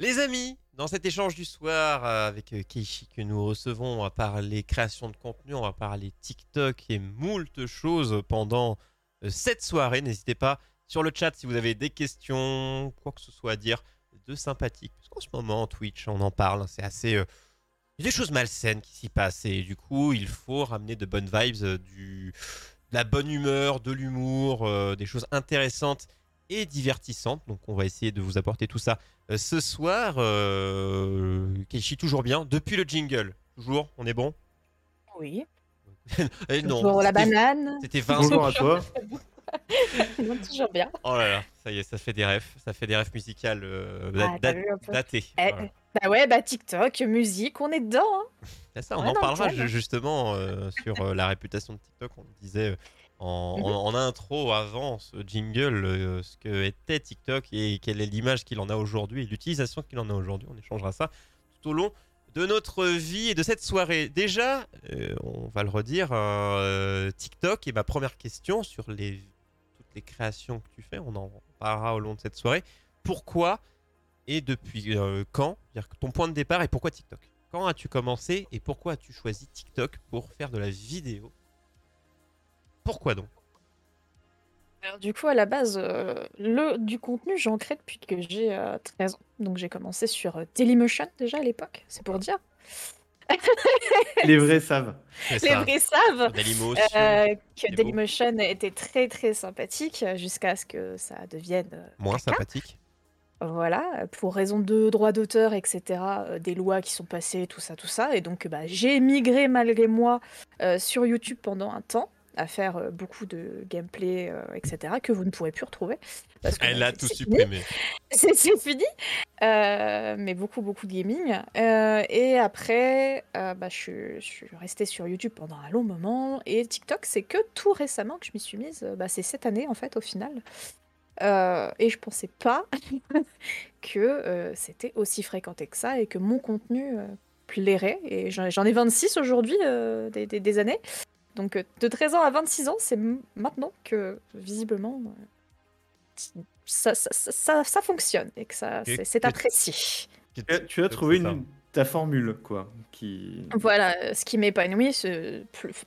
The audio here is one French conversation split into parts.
Les amis, dans cet échange du soir euh, avec euh, Keishi que nous recevons, on va parler création de contenu, on va parler TikTok et moult choses pendant euh, cette soirée. N'hésitez pas sur le chat si vous avez des questions, quoi que ce soit à dire de sympathique. Parce qu'en ce moment, Twitch, on en parle, hein, c'est assez... Il y a des choses malsaines qui s'y passent et du coup, il faut ramener de bonnes vibes, de la bonne humeur, de l'humour, des choses intéressantes et divertissantes. Donc on va essayer de vous apporter tout ça euh, ce soir. Euh... Keishi, toujours bien. Depuis le jingle, toujours, on est bon? Oui. Eh non, Toujours la banane. C'était 20 Bonjour à toi. Non, toujours bien. Oh là là, ça y est, ça fait des refs, ça fait des refs musicales euh, Ah, dat- datés. Eh, Voilà. Bah ouais, bah TikTok, musique, on est dedans. hein. Ça, on Ouais, en parlera justement euh, sur euh, la réputation de TikTok. On le disait euh, en, Mhm. en- en intro avant ce jingle, euh, ce que était TikTok et quelle est l'image qu'il en a aujourd'hui et l'utilisation qu'il en a aujourd'hui. On échangera ça tout au long de notre vie et de cette soirée. Déjà, euh, on va le redire, euh, TikTok est ma première question sur les, toutes les créations que tu fais. On en parlera au long de cette soirée. Pourquoi et depuis quand? C'est-à-dire que ton point de départ et pourquoi TikTok? Quand as-tu commencé et pourquoi as-tu choisi TikTok pour faire de la vidéo Pourquoi donc? Alors, du coup, à la base, euh, le, du contenu, j'en crée depuis que j'ai euh, 13 ans. Donc j'ai commencé sur euh, Dailymotion déjà à l'époque, c'est pour dire. Les vrais savent. C'est Les ça. vrais savent Dailymotion. euh, que. Dailymotion était très très sympathique jusqu'à ce que ça devienne Moins caca. sympathique. Voilà, pour raison de droits d'auteur, etc., euh, des lois qui sont passées, tout ça, tout ça. Et donc, bah, j'ai émigré malgré moi euh, sur YouTube pendant un temps, à faire euh, beaucoup de gameplay, euh, etc., que vous ne pourrez plus retrouver. Parce que, Elle bah, a tout supprimé. C'est fini. Euh, mais beaucoup, beaucoup de gaming. Euh, et après, bah, je, suis- je suis restée sur YouTube pendant un long moment. Et TikTok, c'est que tout récemment que je m'y suis mise. Bah, c'est cette année, en fait, au final. Et je pensais pas que c'était aussi fréquenté que ça et que mon contenu plairait. Et j'en ai 26 aujourd'hui, des, des- des années. Donc euh, de 13 ans à 26 ans, c'est maintenant que visiblement euh, ça, ça, ça- ça- ça fonctionne et que ça, c'est apprécié. Tu as, tu as C'est trouvé une, ta formule, quoi. Qui... Voilà, euh, ce qui m'épanouit,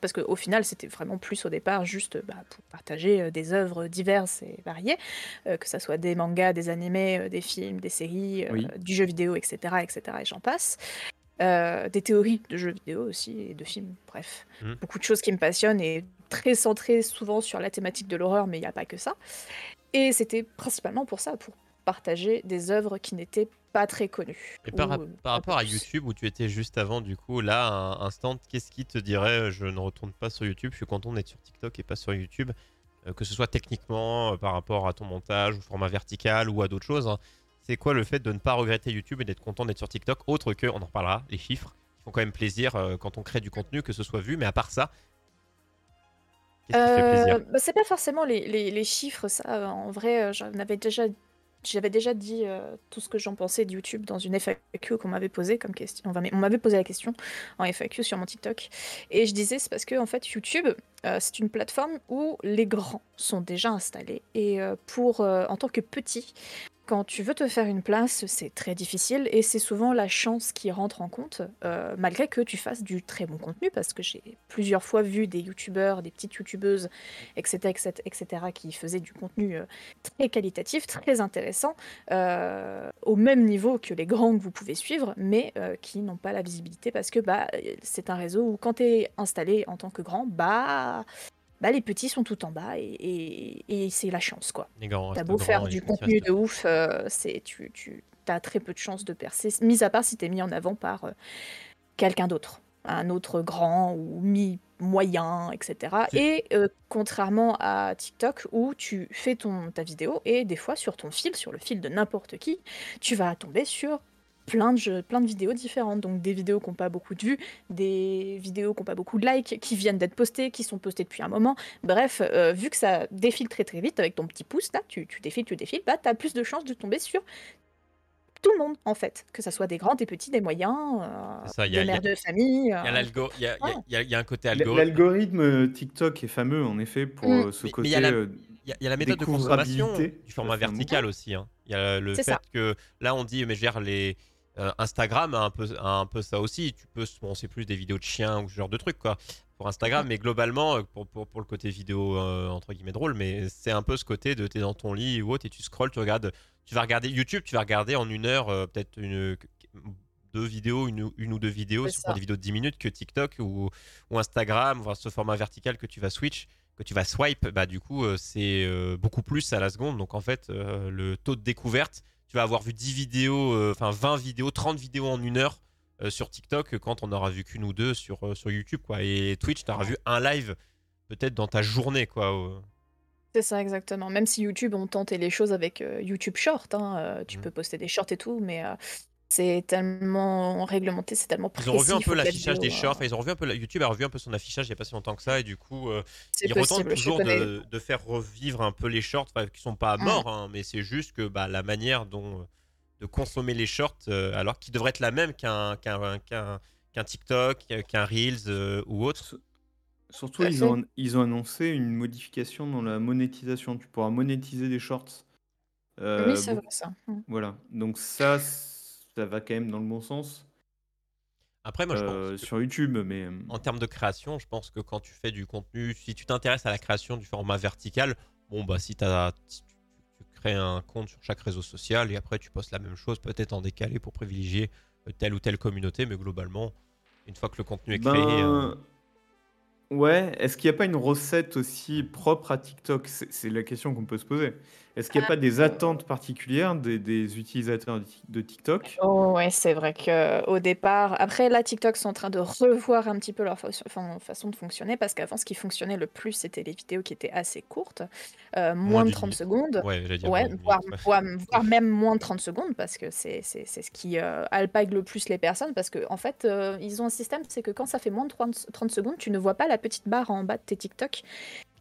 parce qu'au final, c'était vraiment plus au départ juste bah, pour partager des œuvres diverses et variées, euh, que ça soit des mangas, des animés, des films, des séries, euh, du jeu vidéo, etc., etc., et j'en passe. Euh, des théories de jeux vidéo aussi et de films, bref. Mhm. Beaucoup de choses qui me passionnent et très centrées souvent sur la thématique de l'horreur, mais il n'y a pas que ça. Et c'était principalement pour ça, pour partager des œuvres qui n'étaient pas très connues. Et par, ou, par rapport à. YouTube où tu étais juste avant, du coup, là, un instant, qu'est-ce qui te dirait euh, je ne retourne pas sur YouTube, je suis content d'être sur TikTok et pas sur YouTube, euh, que ce soit techniquement euh, par rapport à ton montage, au format vertical ou à d'autres choses. hein. C'est quoi le fait de ne pas regretter YouTube et d'être content d'être sur TikTok, autre que, on en reparlera, les chiffres font quand même plaisir euh, quand on crée du contenu, que ce soit vu, mais à part ça, Euh, bah, c'est pas forcément les, chiffres, ça. En vrai, euh, déjà, j'avais déjà dit tout ce que j'en pensais de YouTube dans une FAQ qu'on m'avait posé comme question. On m'avait posé la question en FAQ sur mon TikTok. Et je disais, c'est parce que en fait, YouTube, c'est une plateforme où les grands sont déjà installés. Et pour, en tant que petit, quand tu veux te faire une place, c'est très difficile et c'est souvent la chance qui rentre en compte, euh, malgré que tu fasses du très bon contenu, parce que j'ai plusieurs fois vu des youtubeurs, des petites youtubeuses, etc., etc., etc., qui faisaient du contenu euh, très qualitatif, très intéressant, euh, au même niveau que les grands que vous pouvez suivre, mais qui n'ont pas la visibilité parce que bah, c'est un réseau où quand tu es installé en tant que grand, bah, bah, les petits sont tout en bas et, et- et c'est la chance, quoi. T'as beau faire du contenu de ouf, euh, c'est tu, tu as très peu de chances de percer, mis à part si t'es mis en avant par euh, quelqu'un d'autre, un autre grand ou mi moyen, etc. Et euh, contrairement à TikTok où tu fais ton ta vidéo et des fois sur ton fil, sur le fil de n'importe qui, tu vas tomber sur plein de jeux, plein de vidéos différentes. Donc des vidéos qui n'ont pas beaucoup de vues, des vidéos qui n'ont pas beaucoup de likes, qui viennent d'être postées, qui sont postées depuis un moment. Bref, euh, vu que ça défile très très vite avec ton petit pouce là, tu, tu défiles, tu défiles, bah t'as plus de chances de tomber sur tout le monde en fait, que ça soit des grands, des petits, des moyens, euh, C'est ça, il y a- des a- mères de famille. Il y a euh, il y a- y y y un côté algorithme. L'algorithme euh, TikTok est fameux, en effet, pour Mm. ce Mais- côté il y a la- Il y, a- il y a la méthode de consommation du format vertical aussi. hein. Il y a le fait ça. que là, on dit, mais gère les. Euh, Instagram a un, peu, a un peu ça aussi. Tu peux, bon, c'est plus des vidéos de chiens ou ce genre de trucs, quoi, pour Instagram. Mais globalement, euh, pour, pour, pour le côté vidéo, euh, entre guillemets, drôle, mais c'est un peu ce côté de t'es dans ton lit ou autre et tu scrolles, tu regardes. Tu vas regarder YouTube, tu vas regarder en une heure, euh, peut-être une. Deux vidéos, une, ou- une ou deux vidéos, sur des vidéos de 10 minutes que TikTok ou, ou Instagram, enfin, ce format vertical que tu vas switch, que tu vas swipe, bah du coup euh, c'est euh, beaucoup plus à la seconde. Donc en fait, euh, le taux de découverte, tu vas avoir vu 10 vidéos, euh, enfin 20 vidéos, 30 vidéos en une heure euh, sur TikTok quand on aura vu qu'une ou deux sur, euh, sur YouTube. Quoi. Et Twitch, tu auras vu un live peut-être dans ta journée. quoi. C'est ça, exactement. Même si YouTube ont tenté les choses avec euh, YouTube Short, hein, euh, tu Mhm. peux poster des shorts et tout, mais euh, c'est tellement réglementé, c'est tellement Ils précis. ont revu un peu l'affichage des shorts, euh, enfin, ils ont revu un peu, la- YouTube a revu un peu son affichage il n'y a pas si longtemps que ça, et du coup, euh, ils retentent toujours de, de faire revivre un peu les shorts, enfin, qui sont pas Mm. morts, hein, mais c'est juste que bah, la manière dont euh, de consommer les shorts, euh, alors qu'ils devraient être la même qu'un qu'un qu'un qu'un TikTok, qu'un Reels euh, ou autre. Sur- Surtout, ils ont, ils ont annoncé une modification dans la monétisation. Tu pourras monétiser des shorts. Euh, Oui, c'est bon, vrai ça. Mm. voilà. Donc ça, ça va quand même dans le bon sens Après, moi, je pense euh, que sur YouTube, mais euh, en termes de création, je pense que quand tu fais du contenu, si tu t'intéresses à la création du format vertical, bon, bah, si, tu, tu crées un compte sur chaque réseau social et après tu postes la même chose, peut-être en décalé pour privilégier euh, telle ou telle communauté, mais globalement, une fois que le contenu est créé. euh, Ben, ouais, est-ce qu'il n'y a pas une recette aussi propre à TikTok? C'est la question qu'on peut se poser. Est-ce qu'il n'y a pas des attentes particulières des, des utilisateurs de Tik- de TikTok? Oh, ouais, c'est vrai que au départ, après là, TikTok sont en train de revoir un petit peu leur fa- fa- façon de fonctionner parce qu'avant, ce qui fonctionnait le plus, c'était les vidéos qui étaient assez courtes, euh, moins de d'une 30 minute. secondes. Ouais, Ouais, voire, voire- voire même moins de 30 secondes parce que c'est c'est- c'est ce qui euh, alpague le plus les personnes parce qu'en en fait, euh, ils ont un système, c'est que quand ça fait moins de 30, 30 secondes, tu ne vois pas la petite barre en bas de tes TikTok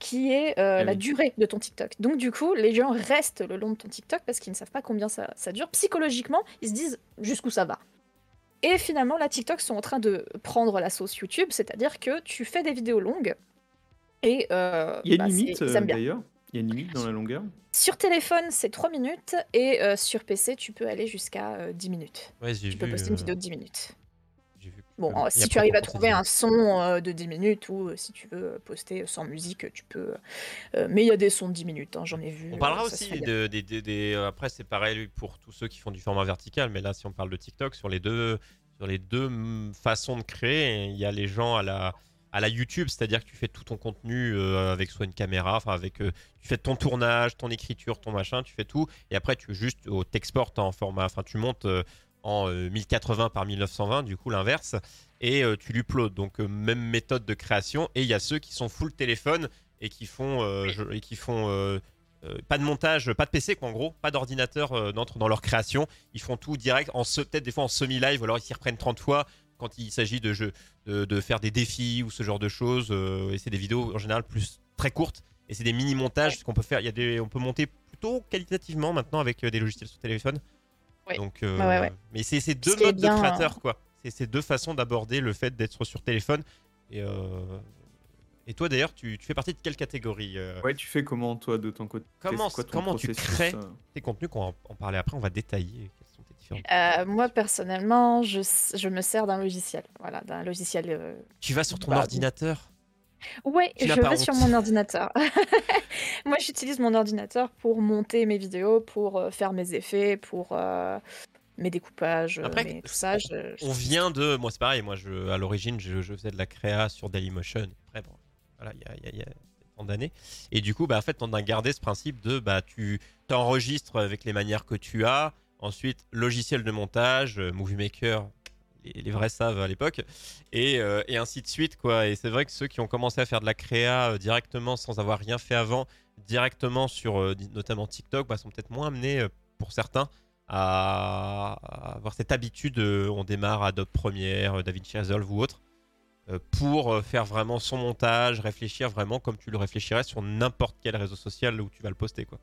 qui est euh, Ah la oui. durée de ton TikTok. Donc du coup, les gens restent le long de ton TikTok parce qu'ils ne savent pas combien ça, ça dure. Psychologiquement, ils se disent jusqu'où ça va. Et finalement, la TikTok sont en train de prendre la sauce YouTube, c'est-à-dire que tu fais des vidéos longues et euh, Il y a bah, une c'est- limite d'ailleurs? Il y a une limite dans la longueur? Sur téléphone, c'est 3 minutes et euh, sur PC, tu peux aller jusqu'à euh, 10 minutes. Ouais, Tu peux vu, poster une vidéo de 10 minutes. Bon, euh, et si tu arrives à trouver un son euh, de 10 minutes ou euh, si tu veux poster sans musique, tu peux. euh, mais il y a des sons de 10 minutes, hein, j'en ai vu. On euh, parlera aussi de, des- des- des- euh, après c'est pareil pour tous ceux qui font du format vertical, mais là si on parle de TikTok sur les deux sur les deux mm, façons de créer, il y a les gens à la à la YouTube, c'est-à-dire que tu fais tout ton contenu euh, avec soit une caméra, enfin avec euh, tu fais ton tournage, ton écriture, ton machin, tu fais tout et après tu juste au t'exportes en format, enfin tu montes euh, en euh, 1080 par 1920 du coup l'inverse et euh, tu l'uploads. Donc euh, même méthode de création et il y a ceux qui sont full téléphone et qui font euh, je- et qui font euh, euh, pas de montage, pas de PC quoi en gros, pas d'ordinateur euh, n'entre dans leur création. Ils font tout direct, en peut-être des fois en semi-live, ou alors ils s'y reprennent 30 fois quand il s'agit de, jeux, de, de faire des défis ou ce genre de choses. euh, et c'est des vidéos en général plus très courtes et c'est des mini-montages qu'on peut faire. Il y a des, on peut monter plutôt qualitativement maintenant avec euh, des logiciels sur téléphone. Donc, euh, Ouais, ouais, ouais. mais c'est ces deux modes bien, de créateur quoi. C'est ces deux façons d'aborder le fait d'être sur téléphone. Et, euh, et toi d'ailleurs, tu, tu fais partie de quelle catégorie euh, Ouais, tu fais comment toi de ton côté? Comment- C'est quoi ton comment tu crées euh? tes contenus? Qu'on va en parler après, on va détailler quels sont tes différents. Euh, moi, personnellement, je, je me sers d'un logiciel. Voilà, d'un logiciel. euh, Tu vas sur ton bah, ordinateur? Ouais, Tu je pas vais sur honte. mon ordinateur. Moi, j'utilise mon ordinateur pour monter mes vidéos, pour euh, faire mes effets, pour euh, mes découpages, euh, Après, mes- tout ça. je- On vient de. Moi, c'est pareil, moi, je, à l'origine, je, je faisais de la créa sur Dailymotion. Après, bon, voilà, il y a, il y a- il y a tant d'années. Et du coup, bah, en fait, on a gardé ce principe de bah, tu t'enregistres avec les manières que tu as. Ensuite, logiciel de montage, euh, Movie Maker, les, vrais savent à l'époque. Et, euh, et ainsi de suite, quoi. Et c'est vrai que ceux qui ont commencé à faire de la créa euh, directement sans avoir rien fait avant, directement sur euh, notamment TikTok, bah, sont peut-être moins amenés, pour certains, à, avoir cette habitude, on démarre Adobe Premiere, DaVinci Resolve ou autre, pour faire vraiment son montage, réfléchir vraiment comme tu le réfléchirais sur n'importe quel réseau social où tu vas le poster. Quoi.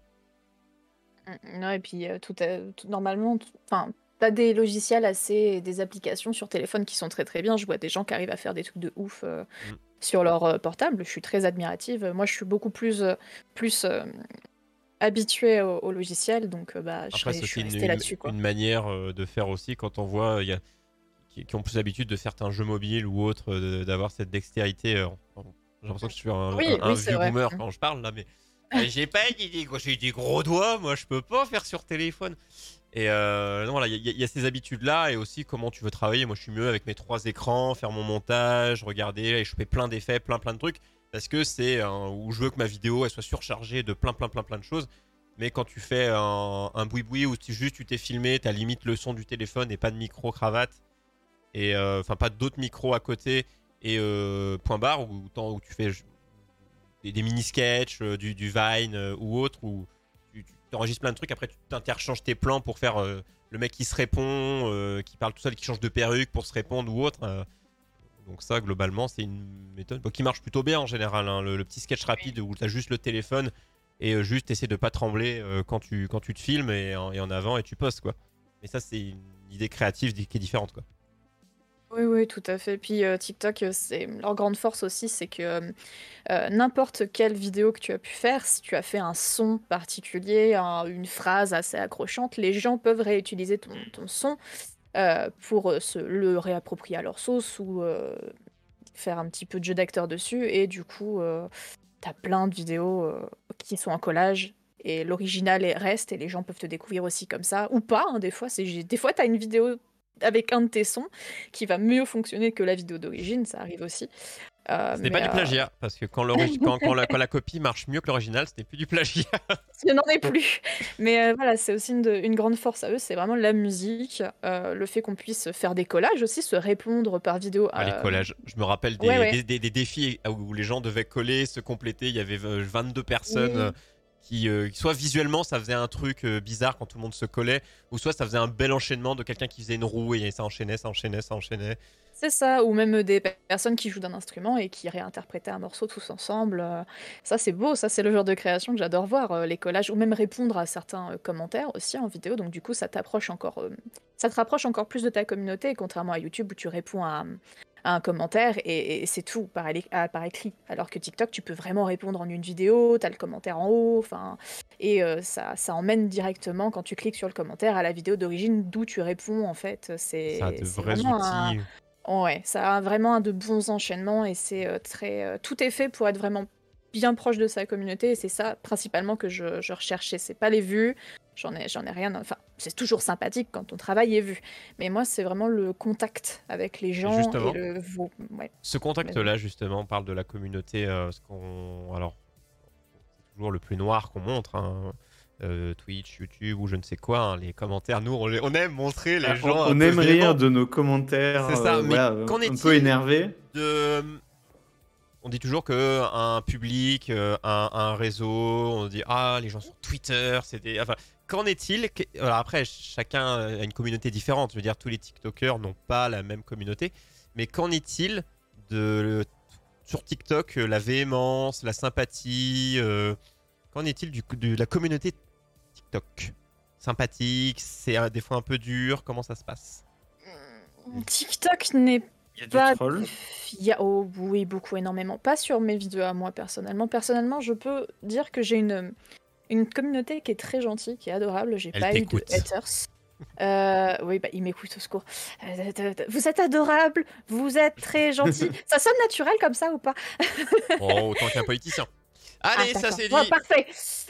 Mm, ouais, et puis tout, est- tout- normalement, enfin, t'as des logiciels assez, des applications sur téléphone qui sont très très bien. Je vois des gens qui arrivent à faire des trucs de ouf euh, Mm. sur leur euh, portable. Je suis très admirative. Moi, je suis beaucoup plus, euh, plus euh, habituée au, logiciel, donc bah, je, Après, je suis restée là-dessus, une, manière de faire aussi quand on voit y a, qui, qui ont plus l'habitude de certains jeux mobiles ou autres, d'avoir cette dextérité. J'ai l'impression que je suis un, Oui, un- oui, vieux boomer Mm. quand je parle là, mais j'ai pas gros- j'ai des gros doigts, moi je peux pas faire sur téléphone. Et euh, non, voilà, il y, a- ces habitudes-là et aussi comment tu veux travailler. Moi, je suis mieux avec mes trois écrans, faire mon montage, regarder et choper plein d'effets, plein plein de trucs, parce que c'est un- où je veux que ma vidéo elle soit surchargée de plein plein plein plein de choses. Mais quand tu fais un, un boui-boui où tu, juste tu t'es filmé, t'as limite le son du téléphone et pas de micro cravate, et euh, enfin pas d'autres micros à côté et euh, point barre où, tant- où tu fais des, mini-sketchs, euh, du, Vine euh, ou autre, où tu, tu enregistres plein de trucs, après tu t'interchanges tes plans pour faire euh, le mec qui se répond, euh, qui parle tout seul, qui change de perruque pour se répondre ou autre. euh. donc ça, globalement, c'est une méthode bon, qui marche plutôt bien en général. hein, le, le petit sketch rapide où tu as juste le téléphone et juste essayer de pas trembler quand, tu, quand tu te filmes et en, et en avant et tu postes quoi. Mais ça, c'est une idée créative qui est différente quoi. Oui, oui, tout à fait. Puis euh, TikTok, euh, c'est leur grande force aussi, c'est que euh, euh, n'importe quelle vidéo que tu as pu faire, si tu as fait un son particulier, un- une phrase assez accrochante, les gens peuvent réutiliser ton, son euh, pour euh, se le réapproprier à leur sauce ou euh, faire un petit peu de jeu d'acteur dessus. Et du coup, tu as plein de vidéos euh, qui sont en collage. Et l'original est- reste et les gens peuvent te découvrir aussi comme ça ou pas hein, des fois c'est des fois une vidéo avec un de tes sons qui va mieux fonctionner que la vidéo d'origine, ça arrive aussi. Euh, Ce n'est pas du euh, plagiat, parce que quand, l'ori- quand, quand la, quand la copie marche mieux que l'original, ce n'est plus du plagiat. Je n'en ai plus. Mais euh, voilà, c'est aussi une, de- une grande force à eux, c'est vraiment la musique, le fait qu'on puisse faire des collages aussi, se répondre par vidéo. Ah, les collages. Je me rappelle des, ouais, ouais. des- des- des défis où les gens devaient coller, se compléter. Il y avait euh, 22 personnes Oui. Euh, euh, soit visuellement, ça faisait un truc euh, bizarre quand tout le monde se collait, ou soit ça faisait un bel enchaînement de quelqu'un qui faisait une roue et ça enchaînait, ça enchaînait, ça enchaînait. C'est ça, ou même des pe- personnes qui jouent d'un instrument et qui réinterprétaient un morceau tous ensemble. euh, Ça, c'est beau, ça, c'est le genre de création que j'adore voir, euh, les collages, ou même répondre à certains euh, commentaires aussi en vidéo. Donc, du coup, ça t'approche encore, euh, ça te rapproche encore plus de ta communauté, contrairement à YouTube où tu réponds à un commentaire et, et c'est tout par, à- par écrit. Alors que TikTok, tu peux vraiment répondre en une vidéo, t'as le commentaire en haut, enfin, et euh, ça, ça emmène directement quand tu cliques sur le commentaire à la vidéo d'origine d'où tu réponds en fait. C'est vraiment un-. Ouais, ça a vraiment un de bons enchaînements et c'est euh, très. euh, tout est fait pour être vraiment bien proche de sa communauté et c'est ça principalement que je, je recherchais. C'est pas les vues, j'en ai, j'en ai rien. Enfin, c'est toujours sympathique quand ton travail est vu, mais moi c'est vraiment le contact avec les gens justement. et le. Ouais. Ce contact-là, justement, on parle de la communauté. euh, ce qu'on, alors, c'est toujours le plus noir qu'on montre. hein, euh, Twitch, YouTube ou je ne sais quoi. hein, les commentaires, nous, on, aime montrer les Ah, gens. on, un on aime rire de nos commentaires, C'est ça, euh, mais voilà, qu'en un est-il peu énervés. de on dit toujours que un public, euh, un, un réseau, on dit ah les gens sur Twitter, c'est des enfin qu'en est-il Que- alors après chacun a une communauté différente, je veux dire tous les TikTokers n'ont pas la même communauté, mais qu'en est-il de sur TikTok euh, la véhémence, la sympathie, euh, qu'en est-il du de la communauté TikTok? Sympathique, c'est euh, des fois un peu dur, comment ça se passe? TikTok n'est Il y a du pas. troll. Il y a, oh oui, beaucoup, énormément. Pas sur mes vidéos à moi personnellement. Personnellement, je peux dire que j'ai une, une communauté qui est très gentille, qui est adorable. J'ai pas eu de haters. Euh, oui, bah, il m'écoute au secours. Euh, vous êtes adorable, vous êtes très gentil. ça sonne naturel comme ça ou pas? Oh, autant qu'un politicien. Allez, Ah, ça c'est dit. Ouais, parfait.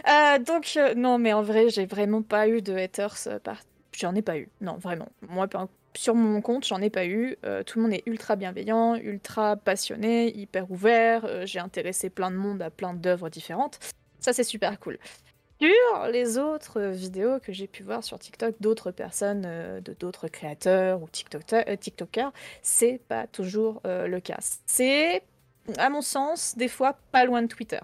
Euh, donc, euh, non, mais en vrai, j'ai vraiment pas eu de haters. par... J'en ai pas eu. Non, vraiment. Moi, sur mon compte, j'en ai pas eu. Tout le monde est ultra bienveillant, ultra passionné, hyper ouvert. J'ai intéressé plein de monde à plein d'œuvres différentes. Ça, c'est super cool. Sur les autres vidéos que j'ai pu voir sur TikTok d'autres personnes, euh, de d'autres créateurs ou TikTokers, euh, TikTokers, c'est pas toujours euh, le cas. C'est, à mon sens, des fois pas loin de Twitter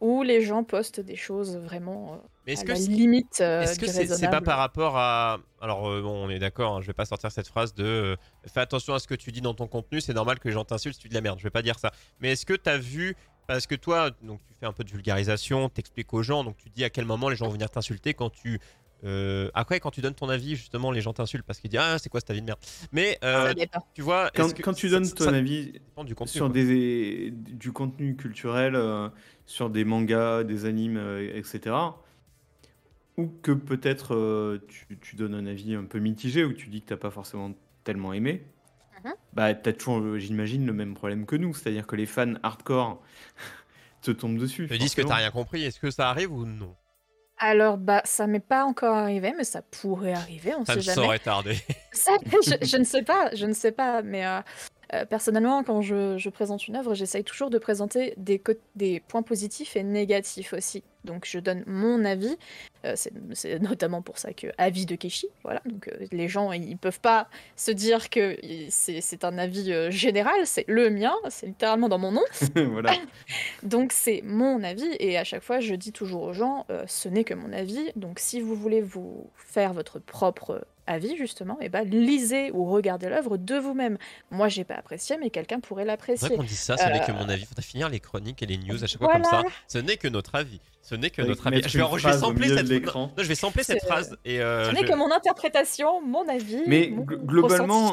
où les gens postent des choses vraiment euh, Mais est-ce à que la c'est- limite Est-ce que c'est c'est pas par rapport à. Alors, bon, on est d'accord, hein, je vais pas sortir cette phrase de fais attention à ce que tu dis dans ton contenu, c'est normal que les gens t'insultent si tu dis de la merde. Je vais pas dire ça. Mais est-ce que tu as vu. Parce que toi, donc, tu fais un peu de vulgarisation, t'expliques aux gens, donc tu dis à quel moment les gens vont venir t'insulter quand tu. euh, Après, quand tu donnes ton avis, justement, les gens t'insultent parce qu'ils disent Ah, c'est quoi cette avis de merde? Mais euh, Ah, tu vois. Quand, est-ce que quand tu donnes ça ton avis dépend du contenu. sur quoi. des, du contenu culturel, euh, sur des mangas, des animes, euh, etc., ou que peut-être euh, tu, tu donnes un avis un peu mitigé, ou tu dis que t'as pas forcément tellement aimé, Bah t'as toujours, euh, j'imagine, le même problème que nous, c'est-à-dire que les fans hardcore te tombent dessus. Te disent que t'as rien compris. Est-ce que ça arrive ou non? Alors, bah, ça m'est pas encore arrivé, mais ça pourrait arriver, on Ça sait ne jamais. saurait tarder. Ça, je, je ne sais pas, je ne sais pas, mais euh, euh, personnellement, quand je, je présente une œuvre, j'essaye toujours de présenter des, points positifs et négatifs aussi. Donc, je donne mon avis. Euh, c'est notamment pour ça que avis de Keshi, voilà. Donc, euh, les gens, ils peuvent pas se dire que c'est un avis général, c'est le mien, c'est littéralement dans mon nom. voilà. Donc c'est mon avis et à chaque fois je dis toujours aux gens ce n'est que mon avis. Donc si vous voulez vous faire votre propre avis justement, et ben lisez ou regardez l'œuvre de vous-même. Moi j'ai pas apprécié mais quelqu'un pourrait C'est vrai l'apprécier. qu'on dit ça, ce n'est que Euh, mon avis. Faudrait finir les chroniques et les news à chaque fois comme ça. Ce n'est que notre avis. Ce n'est que Avec notre avis. Je vais, je vais sampler cette. Non, je vais sampler cette phrase et euh, Ce je- n'est que mon interprétation, mon avis. Mais mon gl- globalement,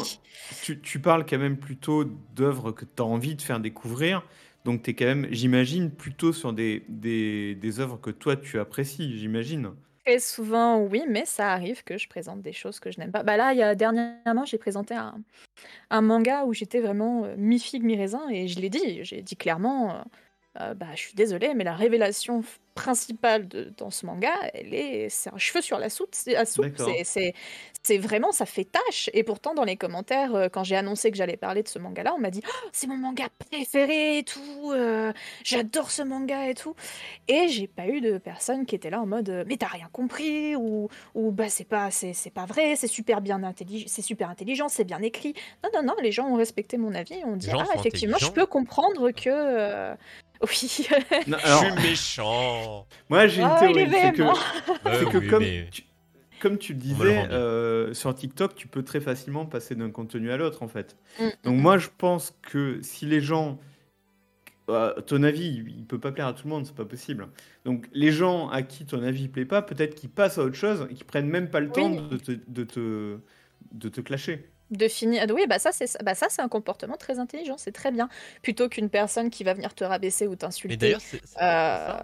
tu parles quand même plutôt d'œuvres que tu as envie de faire découvrir. Donc, tu es quand même, j'imagine, plutôt sur des, des, des œuvres que toi tu apprécies, j'imagine. Très souvent, oui, mais ça arrive que je présente des choses que je n'aime pas. Bah là, il y a dernièrement, j'ai présenté un, manga où j'étais vraiment euh, mi-figue, mi-raisin, et je l'ai dit, j'ai dit clairement, euh, euh, bah, je suis désolée, mais la révélation principale de, dans ce manga, elle est, c'est un cheveu sur la soupe, c'est, la soupe, D'accord. c'est, c'est, c'est vraiment, ça fait tâche. Et pourtant, dans les commentaires, euh, quand j'ai annoncé que j'allais parler de ce manga-là, on m'a dit, Oh, c'est mon manga préféré et tout, euh, j'adore ce manga et tout. Et j'ai pas eu de personne qui était là en mode mais t'as rien compris ou, ou bah c'est pas c'est, c'est pas vrai c'est super bien intelligent c'est super intelligent c'est bien écrit non non non les gens ont respecté mon avis on dit ah effectivement je peux comprendre que oui Non, je suis méchant. moi j'ai une Ah, théorie, c'est que, véhément. Ouais, c'est que oui, comme, mais- tu, comme tu le disais, euh, sur TikTok, tu peux très facilement passer d'un contenu à l'autre, en fait. Mm, Donc moi, je pense que si les gens... euh, ton avis, il, peut pas plaire à tout le monde, c'est pas possible. Donc les gens à qui ton avis plaît pas, peut-être qu'ils passent à autre chose et qu'ils prennent même pas le temps de te, de te, de te clasher. De finir oui bah ça c'est bah ça c'est un comportement très intelligent c'est très bien plutôt qu'une personne qui va venir te rabaisser ou Mais t'insulter d'ailleurs, c'est c'est- euh,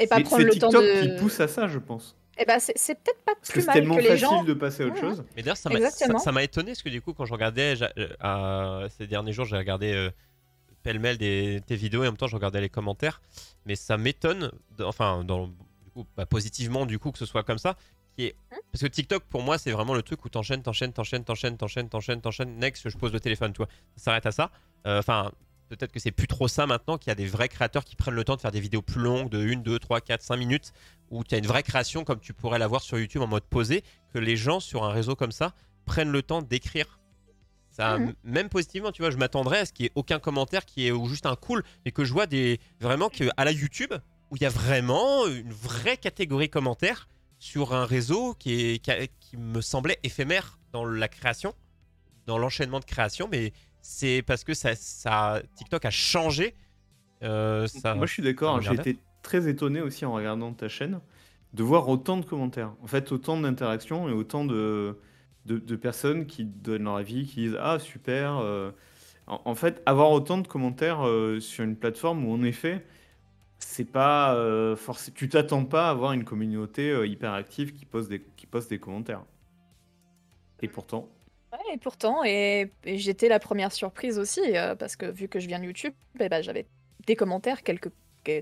et pas prendre c'est le temps TikTok de qui pousse à ça, je pense. et bah c'est, c'est peut-être pas Parce que plus c'est mal tellement que les facile gens de passer à autre chose. Mais d'ailleurs, ça m'a ça- Exactement. ça m'a étonné parce que du coup, quand je regardais j'a- euh, ces derniers jours, j'ai regardé euh, pêle-mêle des, tes vidéos et en même temps, je regardais les commentaires. Mais ça m'étonne, enfin, dans, du coup, bah, positivement, du coup, que ce soit comme ça. Qui est... Parce que TikTok, pour moi, c'est vraiment le truc où t'enchaînes, t'enchaînes, t'enchaînes, t'enchaînes, t'enchaînes, t'enchaînes, t'enchaînes. Next, je pose le téléphone, tu vois. Ça s'arrête à ça. Euh, Enfin. Peut-être que c'est plus trop ça maintenant, qu'il y a des vrais créateurs qui prennent le temps de faire des vidéos plus longues, de 1, 2, 3, 4, 5 minutes, où tu as une vraie création comme tu pourrais l'avoir sur YouTube en mode posé, que les gens sur un réseau comme ça prennent le temps d'écrire. Ça, Mhm. Même positivement, tu vois, je m'attendrais à ce qu'il n'y ait aucun commentaire qui est ou juste un cool, mais que je vois des vraiment que à la YouTube où il y a vraiment une vraie catégorie commentaires sur un réseau qui, est, qui, a- qui me semblait éphémère dans la création, dans l'enchaînement de création, mais c'est parce que ça, ça TikTok a changé. euh, ça, Moi, je suis d'accord. ça J'ai été très étonné aussi en regardant ta chaîne de voir autant de commentaires. En fait, autant d'interactions et autant de, de, de personnes qui donnent leur avis, qui disent Ah, super. euh. En, en fait, avoir autant de commentaires euh, sur une plateforme où, en effet, c'est pas euh, forcé. Tu t'attends pas à avoir une communauté euh, hyper active qui pose des, qui poste des commentaires. Et pourtant. Et pourtant, et, j'étais la première surprise aussi, euh, parce que vu que je viens de YouTube, eh ben, j'avais des commentaires, quelques, que-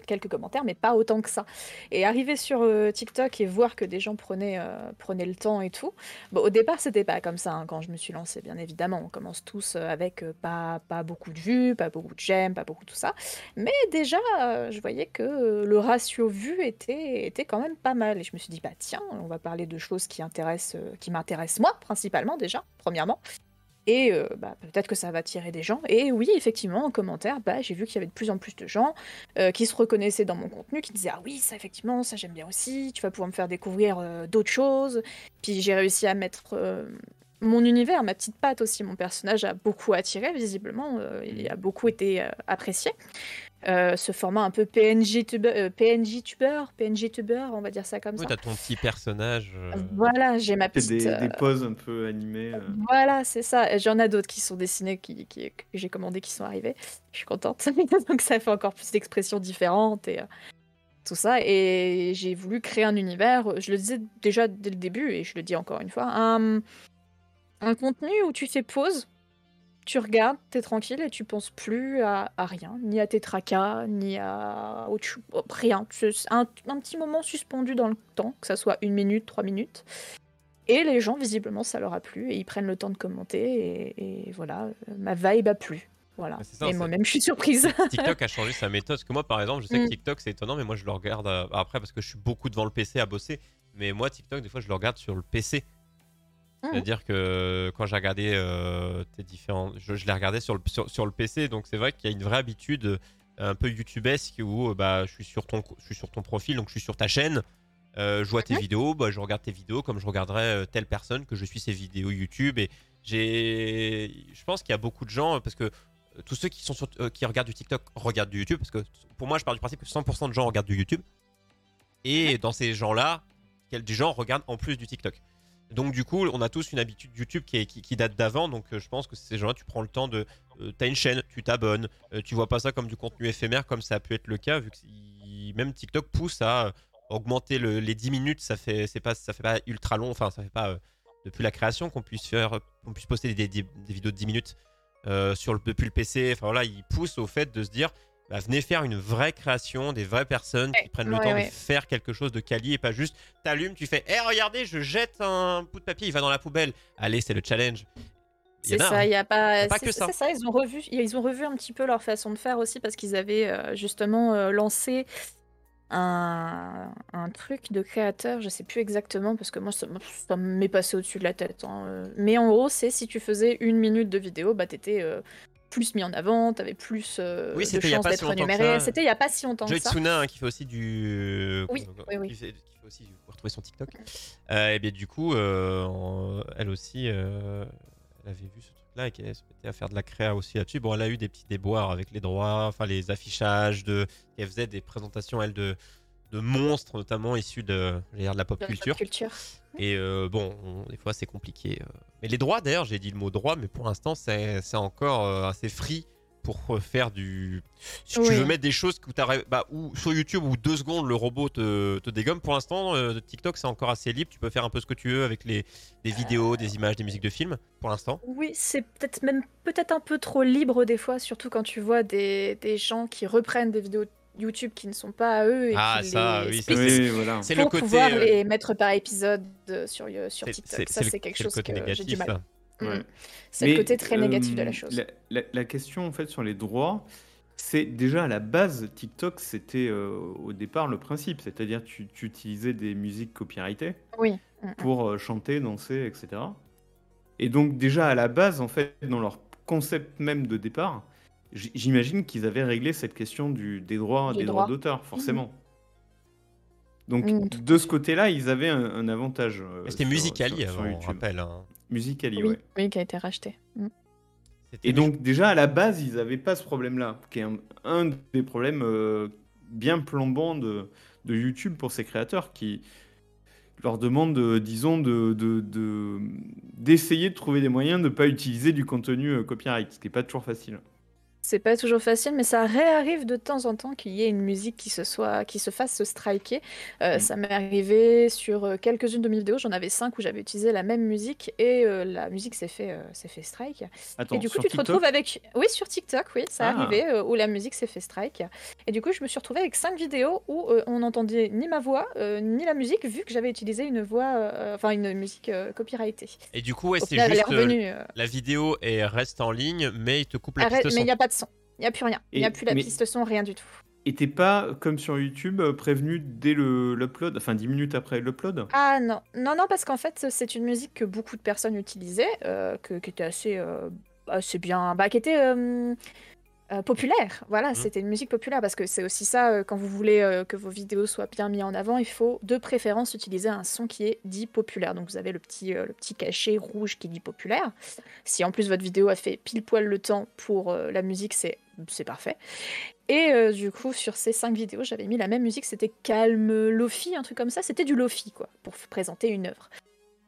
quelques commentaires, mais pas autant que ça. Et arriver sur euh, TikTok et voir que des gens prenaient, euh, prenaient le temps et tout, bon, au départ, c'était pas comme ça hein, quand je me suis lancée, bien évidemment. On commence tous euh, avec pas, pas beaucoup de vues, pas beaucoup de j'aime, pas beaucoup tout ça. Mais déjà, je voyais que le ratio vues était, était quand même pas mal. Et je me suis dit, bah tiens, on va parler de choses qui, intéressent, qui m'intéressent moi, principalement déjà, premièrement. Et euh, bah, peut-être que ça va attirer des gens. Et oui, effectivement, en commentaire, bah, j'ai vu qu'il y avait de plus en plus de gens euh, qui se reconnaissaient dans mon contenu, qui disaient Ah oui, ça effectivement, ça j'aime bien aussi, tu vas pouvoir me faire découvrir euh, d'autres choses. Puis j'ai réussi à mettre mon univers, ma petite patte aussi. Mon personnage a beaucoup attiré, visiblement, il a beaucoup été apprécié. Euh, ce format un peu PNG tuber, euh, PNG tuber, PNG tuber, on va dire ça comme Oui, ça. t'as ton petit personnage. euh, Voilà, j'ai ma petite. des, des poses un peu animées. euh. voilà, c'est ça. J'en ai d'autres qui sont dessinés, qui, qui- que j'ai commandé, qui sont arrivés. Je suis contente. Donc ça fait encore plus d'expressions différentes. Et, euh, tout ça. Et j'ai voulu créer un univers, je le disais déjà dès le début, et je le dis encore une fois, un, un contenu où tu fais pause, tu regardes, t'es tranquille et tu penses plus à, rien, ni à tes tracas, ni à autre rien. Un, un petit moment suspendu dans le temps, que ça soit une minute, trois minutes. Et les gens, visiblement, ça leur a plu et ils prennent le temps de commenter. Et, voilà, ma vibe a plu. Voilà. et moi-même, je suis surprise. TikTok a changé sa méthode. Parce que moi, par exemple, je sais que mm. TikTok, c'est étonnant, mais moi, je le regarde euh, après parce que je suis beaucoup devant le PC à bosser. Mais moi, TikTok, des fois, je le regarde sur le PC. Mm. C'est-à-dire que quand j'ai regardé euh, tes différents. Je, je l'ai regardé sur le, sur, le PC. Donc, c'est vrai qu'il y a une vraie habitude euh, un peu YouTubesque où bah, je, suis sur ton, je suis sur ton profil, donc je suis sur ta chaîne. Euh, je vois tes vidéos, bah, je regarde tes vidéos comme je regarderais euh, telle personne que je suis ses vidéos YouTube. Et j'ai, je pense qu'il y a beaucoup de gens parce que euh, tous ceux qui sont qui regardent du TikTok regardent du YouTube parce que pour moi, je pars du principe que 100% de gens regardent du YouTube. Et dans ces gens-là, des gens regardent en plus du TikTok. Donc du coup, on a tous une habitude YouTube qui, date d'avant. Donc je pense que ces gens-là, tu prends le temps de... t'as une chaîne, tu t'abonnes. tu vois pas ça comme du contenu éphémère comme ça a pu être le cas, vu que même TikTok pousse à augmenter les 10 minutes, ça fait, pas, ça fait pas ultra long. Enfin, ça fait pas euh, depuis la création qu'on puisse faire, poster des, vidéos de 10 minutes euh, sur depuis le PC. Enfin voilà, il pousse au fait de se dire, bah, venez faire une vraie création, des vraies personnes qui prennent le temps de faire quelque chose de quali et pas juste t'allumes, tu fais, hé eh, regardez, je jette un bout de papier, il va dans la poubelle. Allez, c'est le challenge. C'est ça, il n'y a pas, pas que ça. ça. Ils ont revu, ils ont revu un petit peu leur façon de faire aussi parce qu'ils avaient euh, justement lancé un, truc de créateur, je sais plus exactement parce que moi ça, m'est passé au-dessus de la tête. Hein, euh. Mais en gros, c'est si tu faisais une minute de vidéo, bah t'étais euh, plus mis en avant, t'avais plus euh, de chances d'être rémunéré. C'était il y a pas si longtemps Joy que ça. Tsuna hein, qui fait aussi du. Oui, oui, oui. Qui fait, aussi, vous retrouver son TikTok. et bien du coup, elle aussi, elle avait vu ce là et qui se mettait à faire de la créa aussi là-dessus. Bon, elle a eu des petits déboires avec les droits, enfin les affichages, de, elle faisait des présentations, elle, de, de monstres, notamment issus de, de la pop culture. Et euh, bon, des fois c'est compliqué. Euh. Mais les droits, d'ailleurs, j'ai dit le mot droit, mais pour l'instant c'est encore euh, assez free pour faire du. Si tu veux mettre des choses que bah, ou sur YouTube où deux secondes le robot te, te dégomme, pour l'instant, euh, TikTok c'est encore assez libre. Tu peux faire un peu ce que tu veux avec les, des vidéos, des images, des musiques de films pour l'instant. Oui, c'est peut-être même peut-être un peu trop libre des fois, surtout quand tu vois des, des gens qui reprennent des vidéos YouTube qui ne sont pas à eux et ah, qui ça, les oui, voilà. c'est le côté pouvoir euh, les mettre par épisode sur, sur TikTok. Ça, c'est quelque chose que j'ai du mal. Mm. C'est le côté très négatif de la euh, chose. La, question en fait sur les droits, c'est déjà à la base TikTok, c'était euh, au départ le principe, c'est-à-dire tu, tu utilisais des musiques copyrightées oui. Mm, mm. pour euh, chanter, danser, etc. Et donc déjà à la base, en fait, dans leur concept même de départ, j'imagine qu'ils avaient réglé cette question du, des droits, des droits d'auteur, forcément. Donc mm, de ce côté-là, ils avaient un, avantage. Euh, C'était Musicali avant, on rappelle. Hein. Musicali, oui, ouais. Oui, qui a été racheté. Mm. Et donc déjà à la base, ils n'avaient pas ce problème-là, qui est un, des problèmes euh, bien plombants de, de, YouTube pour ses créateurs, qui leur demande, disons, de, d'essayer de, de, trouver des moyens de ne pas utiliser du contenu euh, copyright, ce qui n'est pas toujours facile. C'est pas toujours facile, mais ça réarrive de temps en temps qu'il y ait une musique qui se soit, qui se fasse striker. Euh, mm. Ça m'est arrivé sur euh, quelques-unes de mes vidéos, j'en avais cinq où j'avais utilisé la même musique et euh, la musique s'est fait, s'est fait strike. et du coup, tu te retrouves avec, oui, sur TikTok, oui, ça ah. arrivé où la musique s'est fait strike. Et du coup, je me suis retrouvée avec cinq vidéos où on n'entendait ni ma voix ni la musique, vu que j'avais utilisé une voix, enfin une musique copyrightée. Et du coup, ouais, c'est juste la vidéo est reste en ligne, mais il te coupe la piste Mais il n'y a pas de il n'y a plus rien. Il n'y a plus la piste son, rien du tout. Et t'es pas, comme sur YouTube, euh, prévenu dès l'upload, enfin 10 minutes après l'upload? Ah non, non, non, parce qu'en fait, c'est une musique que beaucoup de personnes utilisaient, euh, que, qui était assez, euh, assez bien. Bah, qui était. Euh, populaire. Voilà, mmh. c'était une musique populaire parce que c'est aussi ça, euh, quand vous voulez euh, que vos vidéos soient bien mises en avant, il faut de préférence utiliser un son qui est dit populaire. Donc vous avez le petit, le petit cachet rouge qui dit populaire. Si en plus votre vidéo a fait pile poil le temps pour la musique, c'est c'est parfait. Et du coup, sur ces cinq vidéos, j'avais mis la même musique, c'était calme lofi, un truc comme ça. C'était du lofi, quoi, pour présenter une œuvre.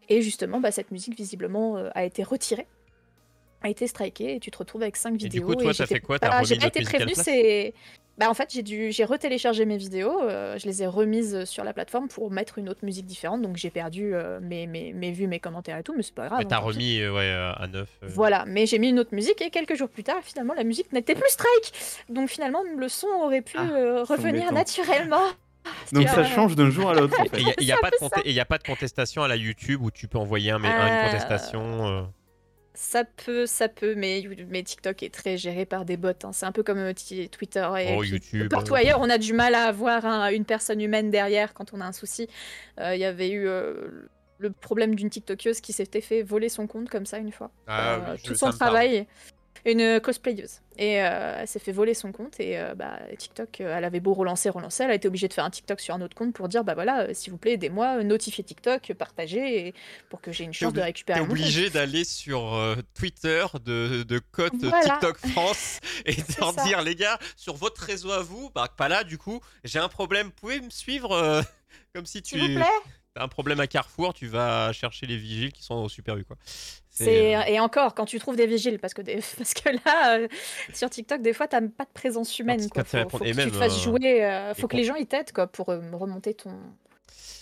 Et justement, bah, cette musique, visiblement, a été retirée a été striké et tu te retrouves avec 5 Et vidéos. du coup, toi, t'as fait quoi? Remis J'ai pas été place? c'est. Bah en fait, j'ai dû, j'ai retéléchargé mes vidéos, euh, je les ai remises sur la plateforme pour mettre une autre musique différente, donc j'ai perdu euh, mes, mes, mes vues, mes commentaires et tout, mais c'est pas grave. Mais hein, t'as pis. remis euh, ouais, euh, à neuf. euh. Voilà, mais j'ai mis une autre musique et quelques jours plus tard, finalement, la musique n'était plus strike. Donc finalement, le son aurait pu Ah, euh, revenir naturellement. Donc ça change d'un jour à l'autre en Et il n'y a, pas de peu conte- et y a pas de contestation à la YouTube où tu peux envoyer un, Euh, une contestation. Ça peut, ça peut, mais, mais TikTok est très géré par des bots. hein. C'est un peu comme euh, ti- Twitter et Oh, puis YouTube, partout euh. ailleurs. On a du mal à avoir un- une personne humaine derrière quand on a un souci. Euh, Il y avait eu euh, le problème d'une TikTokeuse qui s'était fait voler son compte comme ça une fois. Ah oui, je- tout ça son me parle. travail. Une cosplayeuse. Et euh, elle s'est fait voler son compte. Et euh, bah, TikTok, euh, elle avait beau relancer, relancer. Elle a été obligée de faire un TikTok sur un autre compte pour dire bah voilà, euh, s'il vous plaît, aidez-moi, notifiez TikTok, partagez, et- pour que j'ai une chance de récupérer T'es obligé d'aller sur Twitter de, de cote Voilà. TikTok France et de leur dire les gars, sur votre réseau à vous, bah pas là du coup, j'ai un problème, pouvez me suivre comme si tu S'il vous plaît. un problème à Carrefour, tu vas chercher les vigiles qui sont au Super U quoi. C'est euh, et encore quand tu trouves des vigiles parce que des- parce que là euh, sur TikTok des fois t'as pas de présence humaine quoi. Faut, que même, tu te fasses euh, jouer, euh, faut que les gens ils t'aident quoi pour remonter ton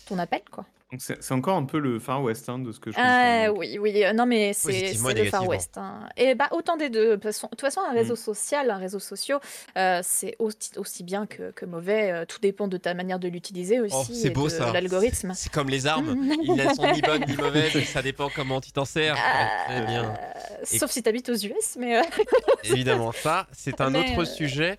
ton appel quoi. Donc c'est c'est encore un peu le Far West hein, de ce que je Ah comprends. oui oui euh, non mais c'est c'est le Far. West. hein. Et bah autant des deux. De toute façon, un Mm. réseau social, un réseau social, euh, c'est aussi, aussi bien que, que mauvais. euh, tout dépend de ta manière de l'utiliser aussi. Oh, c'est et beau de ça. L'algorithme. C'est comme les armes, ils ne sont ni bonnes ni mauvaises, ça dépend comment tu t'en sers. Ouais, très bien. Euh, Et- Sauf si t'habites aux US, mais euh, Évidemment, ça, c'est un Mais, autre euh, sujet.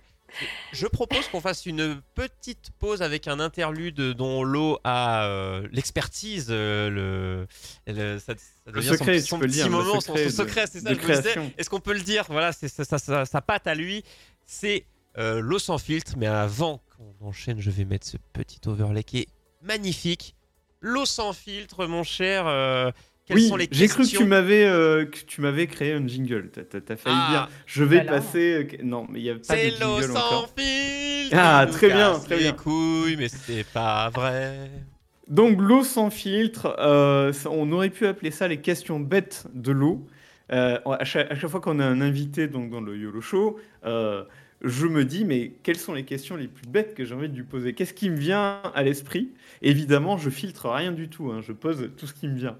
Je propose qu'on fasse une petite pause avec un interlude dont l'eau a euh, l'expertise, euh, le, le- ça, ça devient son- secret, son, tu peux le petit dire, le moment, secret son secret, c'est ça. Est-ce qu'on peut le dire? Voilà, c'est ça, ça, ça- patte à lui, c'est euh, l'eau sans filtre. Mais avant qu'on enchaîne, je vais mettre ce petit overlay qui est magnifique. L'eau sans filtre, mon cher. Quelles oui, sont les j'ai cru que questions tu m'avais euh, que tu m'avais créé un jingle. T'as- T'as t'as failli Ah, dire je vais voilà. passer. euh, Non, mais il y a pas de C'est l'eau jingle sans encore. filtre. Ah, très bien, très les bien. couilles, mais c'est pas vrai. Donc l'eau sans filtre, euh, on aurait pu appeler ça les questions bêtes de l'eau. Euh, à, chaque, à chaque fois qu'on a un invité donc, dans le YOLO Show, je me dis mais quelles sont les questions les plus bêtes que j'ai envie de lui poser? Qu'est-ce qui me vient à l'esprit? Évidemment, je filtre rien du tout, hein, je pose tout ce qui me vient.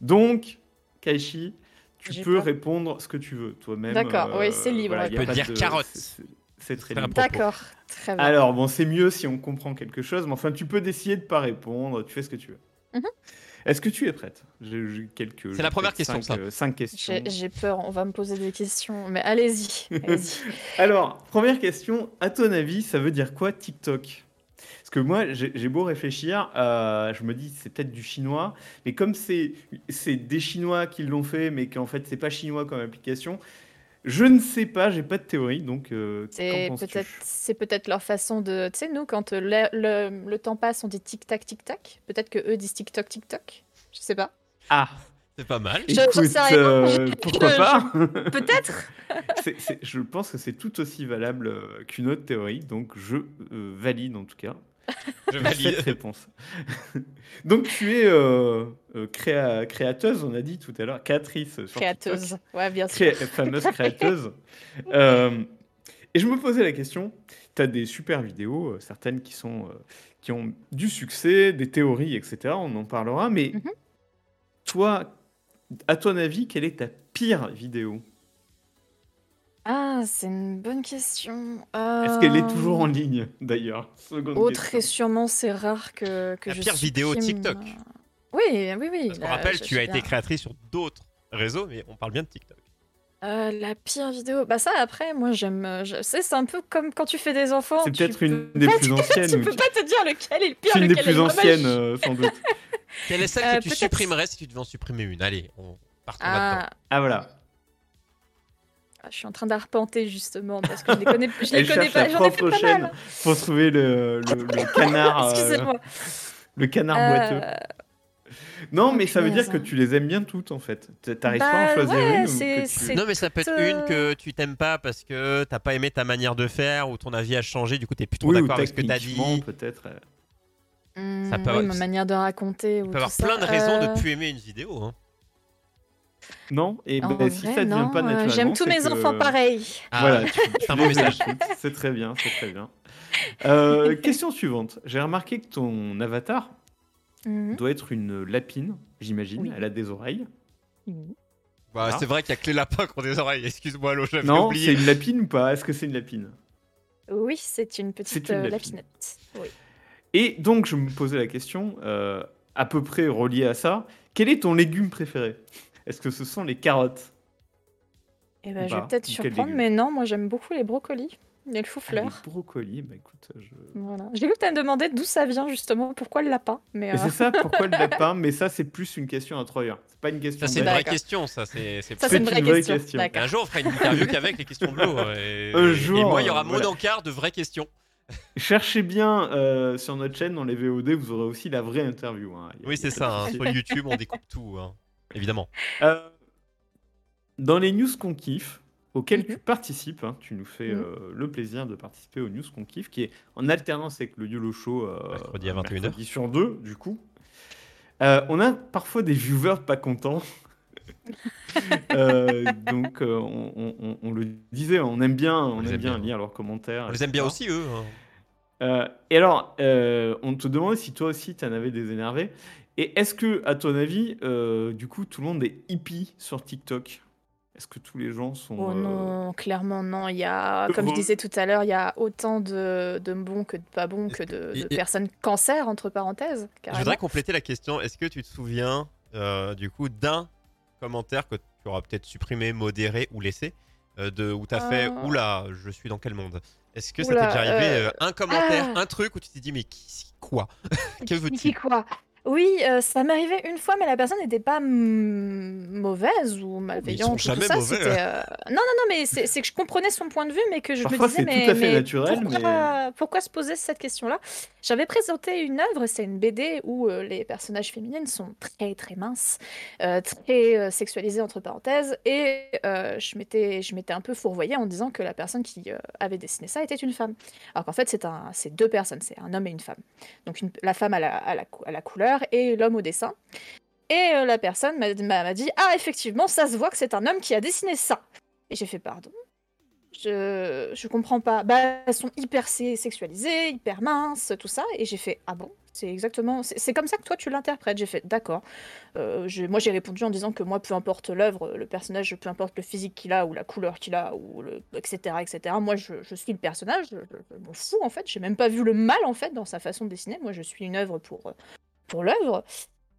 Donc, Kaishi, tu peux peur. répondre ce que tu veux toi-même. euh, D'accord, oui, c'est libre, a Tu peux dire de- carotte. c'est- très libre. d'accord, très bien. Alors, bon, c'est mieux si on comprend quelque chose, mais enfin, tu peux décider de pas répondre, tu fais ce que tu veux. Mhm. Est-ce que tu es prête? J'ai j'ai quelques. C'est la première question, cinq, ça. euh, cinq questions. J'ai j'ai peur, on va me poser des questions, mais allez-y, allez-y. Alors, première question, à ton avis, ça veut dire quoi TikTok? Parce que moi, j'ai beau réfléchir, euh, je me dis c'est peut-être du chinois, mais comme c'est des Chinois qui l'ont fait, mais qu'en fait c'est pas chinois comme application, je ne sais pas, j'ai pas de théorie, donc euh, qu'en C'est penses-tu? peut-être c'est peut-être leur façon de. Tu sais, nous, quand le, le, le temps passe, on dit tic-tac, tic-tac. Peut-être que eux disent tic-toc, tic-toc. Je sais pas. Ah, C'est pas mal. Je- écoute, sais rien. euh, pourquoi Je- pas? Peut-être je pense que c'est tout aussi valable euh, qu'une autre théorie, donc je euh, valide en tout cas Je cette valide. réponse. donc tu es euh, euh, créa- créateuse, on a dit tout à l'heure, créatrice sur Créateuse. TikTok, Ouais, bien sûr. cré- fameuse créateuse. Euh, et je me posais la question, tu as des super vidéos, euh, certaines qui, sont, euh, qui ont du succès, des théories, etc., on en parlera, mais Mhm. toi, à ton avis, quelle est ta pire vidéo? Ah, c'est une bonne question. Est-ce qu'elle est Euh, toujours en ligne, d'ailleurs? Seconde Oh, question. très sûrement, c'est rare que, que La je pire vidéo supprime, TikTok. euh, Oui, oui, oui. Parce qu'on là, rappelle, je- tu je as été créatrice sur d'autres réseaux, mais on parle bien de TikTok. Euh, la pire vidéo. Bah ça, après, moi, j'aime... euh, Je sais, c'est un peu comme quand tu fais des enfants. C'est tu peut-être une peux des pas plus anciennes. Tu ou peux pas te dire lequel est le pire, C'est une des lequel est plus le anciennes, euh, sans doute. Quelle est celle Euh, que tu peut-être- supprimerais si tu devais en supprimer une? Allez, on partons là-dedans. Ah, Ah voilà. Ah, Je suis en train d'arpenter justement parce que je les connais, je les connais pas. J'en ai fait pas chaîne mal. pour trouver le, le- le canard, euh, Excusez-moi. le canard boiteux. Euh, Non, oh, mais ça veut dire que tu les aimes bien toutes en fait. T'arrives Bah, pas à en choisir ouais, une ou c'est- que tu- c'est- Non, mais ça peut être euh, une que tu t'aimes pas parce que t'as pas aimé ta manière de faire ou ton avis a changé, du coup t'es plus trop Oui, ou d'accord avec ce que t'as dit. peut-être. euh. hmm, peut- oui, ma manière de raconter. Il peut y avoir plein de raisons de plus aimer une vidéo. hein. Non Et En ben, si vrai, ça ne vient pas euh, naturellement. J'aime tous mes que- enfants pareils. Ah, Voilà, tu, c'est un tu bon message. C'est très bien, c'est très bien. Euh, question suivante. J'ai remarqué que ton avatar Mhm. doit être une lapine, j'imagine. Oui. Elle a des oreilles. Bah, Voilà. c'est vrai qu'il y a que les lapins qui ont des oreilles. Excuse-moi, Lo, j'avais Non, oublié. c'est une lapine ou pas? Est-ce que c'est une lapine? Oui, c'est une petite C'est une euh, lapine. lapinette. Oui. Et donc, je me posais la question, euh, à peu près reliée à ça. Quel est ton légume préféré? Est-ce que ce sont les carottes Et ben, Ou je vais pas peut-être Ou quel surprendre, légume mais non, moi j'aime beaucoup les brocolis et le chou-fleur. Ah, Les brocolis, bah écoute, je... Voilà. J'ai vu que tu as demandé d'où ça vient justement, pourquoi le lapin. Mais Mais euh, c'est ça, pourquoi le lapin Mais ça, c'est plus une question à heures. C'est pas une question Ça, c'est une vraie D'accord. question, ça. C'est c'est- ça, c'est c'est une une vraie vraie question. D'accord. Un jour, on fera une interview qu'avec les questions de l'eau. Et, Un et jour, moi, il y aura euh, mon voilà. encart de vraies questions. Cherchez bien euh, sur notre chaîne, dans les VOD, vous aurez aussi la vraie interview. hein. Il y a- Oui, c'est ça. hein. Sur YouTube, on découpe tout. hein. Évidemment. Euh, dans les news qu'on kiffe, auxquelles tu Mhm. participes, hein, tu nous fais Mhm. euh, le plaisir de participer aux news qu'on kiffe, qui est en alternance avec le YOLO Show euh, Mercredi à un 21h. mercredi sur deux, du coup. Euh, on a parfois des viewers pas contents. Euh, donc, euh, on, on- on- on le disait, on aime bien, on les aime aime bien bien. lire leurs commentaires. On les aime bien aussi, eux. hein. Euh, et alors, euh, on te demandait si toi aussi tu en avais des énervés. Et est-ce que, à ton avis, euh, du coup, tout le monde est hippie sur TikTok? Est-ce que tous les gens sont. Oh euh, non, clairement non. Il y a, comme je disais tout à l'heure, il y a autant de, de bons que de pas bons que de, Et- de et- personnes cancer, entre parenthèses. Je voudrais compléter la question. Est-ce que tu te souviens, euh, du coup, d'un commentaire que tu auras peut-être supprimé, modéré ou laissé, euh, de, où tu as fait Euh. Oula, je suis dans quel monde? Est-ce que ça t'est déjà arrivé euh, euh, Un commentaire, ah. un truc où tu t'es dit, mais qui, quoi? Que Qui veux-tu quoi? Oui, euh, ça m'est arrivé une fois, mais la personne n'était pas mauvaise ou malveillante. sont ou tout jamais ça, mauvais, c'était, euh, Non, non, non, mais c'est c'est que je comprenais son point de vue, mais que je Parfois, me disais, c'est mais, tout à fait mais naturel, pourquoi, pourquoi se poser cette question-là? J'avais présenté une œuvre, c'est une BD où euh, les personnages féminines sont très très minces, euh, très euh, sexualisées entre parenthèses, et euh, je m'étais je m'étais un peu fourvoyée en disant que la personne qui euh, avait dessiné ça était une femme. Alors qu'en fait, c'est un, c'est deux personnes, c'est un homme et une femme. Donc une- la femme à la, à la cou- à la couleur et l'homme au dessin. Et euh, la personne m'a dit Ah, effectivement, ça se voit que c'est un homme qui a dessiné ça. Et j'ai fait Pardon je, je comprends pas. Bah, elles sont hyper sé- sexualisées, hyper minces, tout ça. Et j'ai fait Ah bon C'est exactement. C'est comme ça que toi tu l'interprètes. J'ai fait D'accord. Euh, moi j'ai répondu en disant que moi, peu importe l'œuvre, le personnage, peu importe le physique qu'il a ou la couleur qu'il a, ou le, etc., etc. Moi je, suis le personnage. Je, je- m'en fous en fait. J'ai même pas vu le mal en fait dans sa façon de dessiner. Moi je suis une œuvre pour, pour l'œuvre.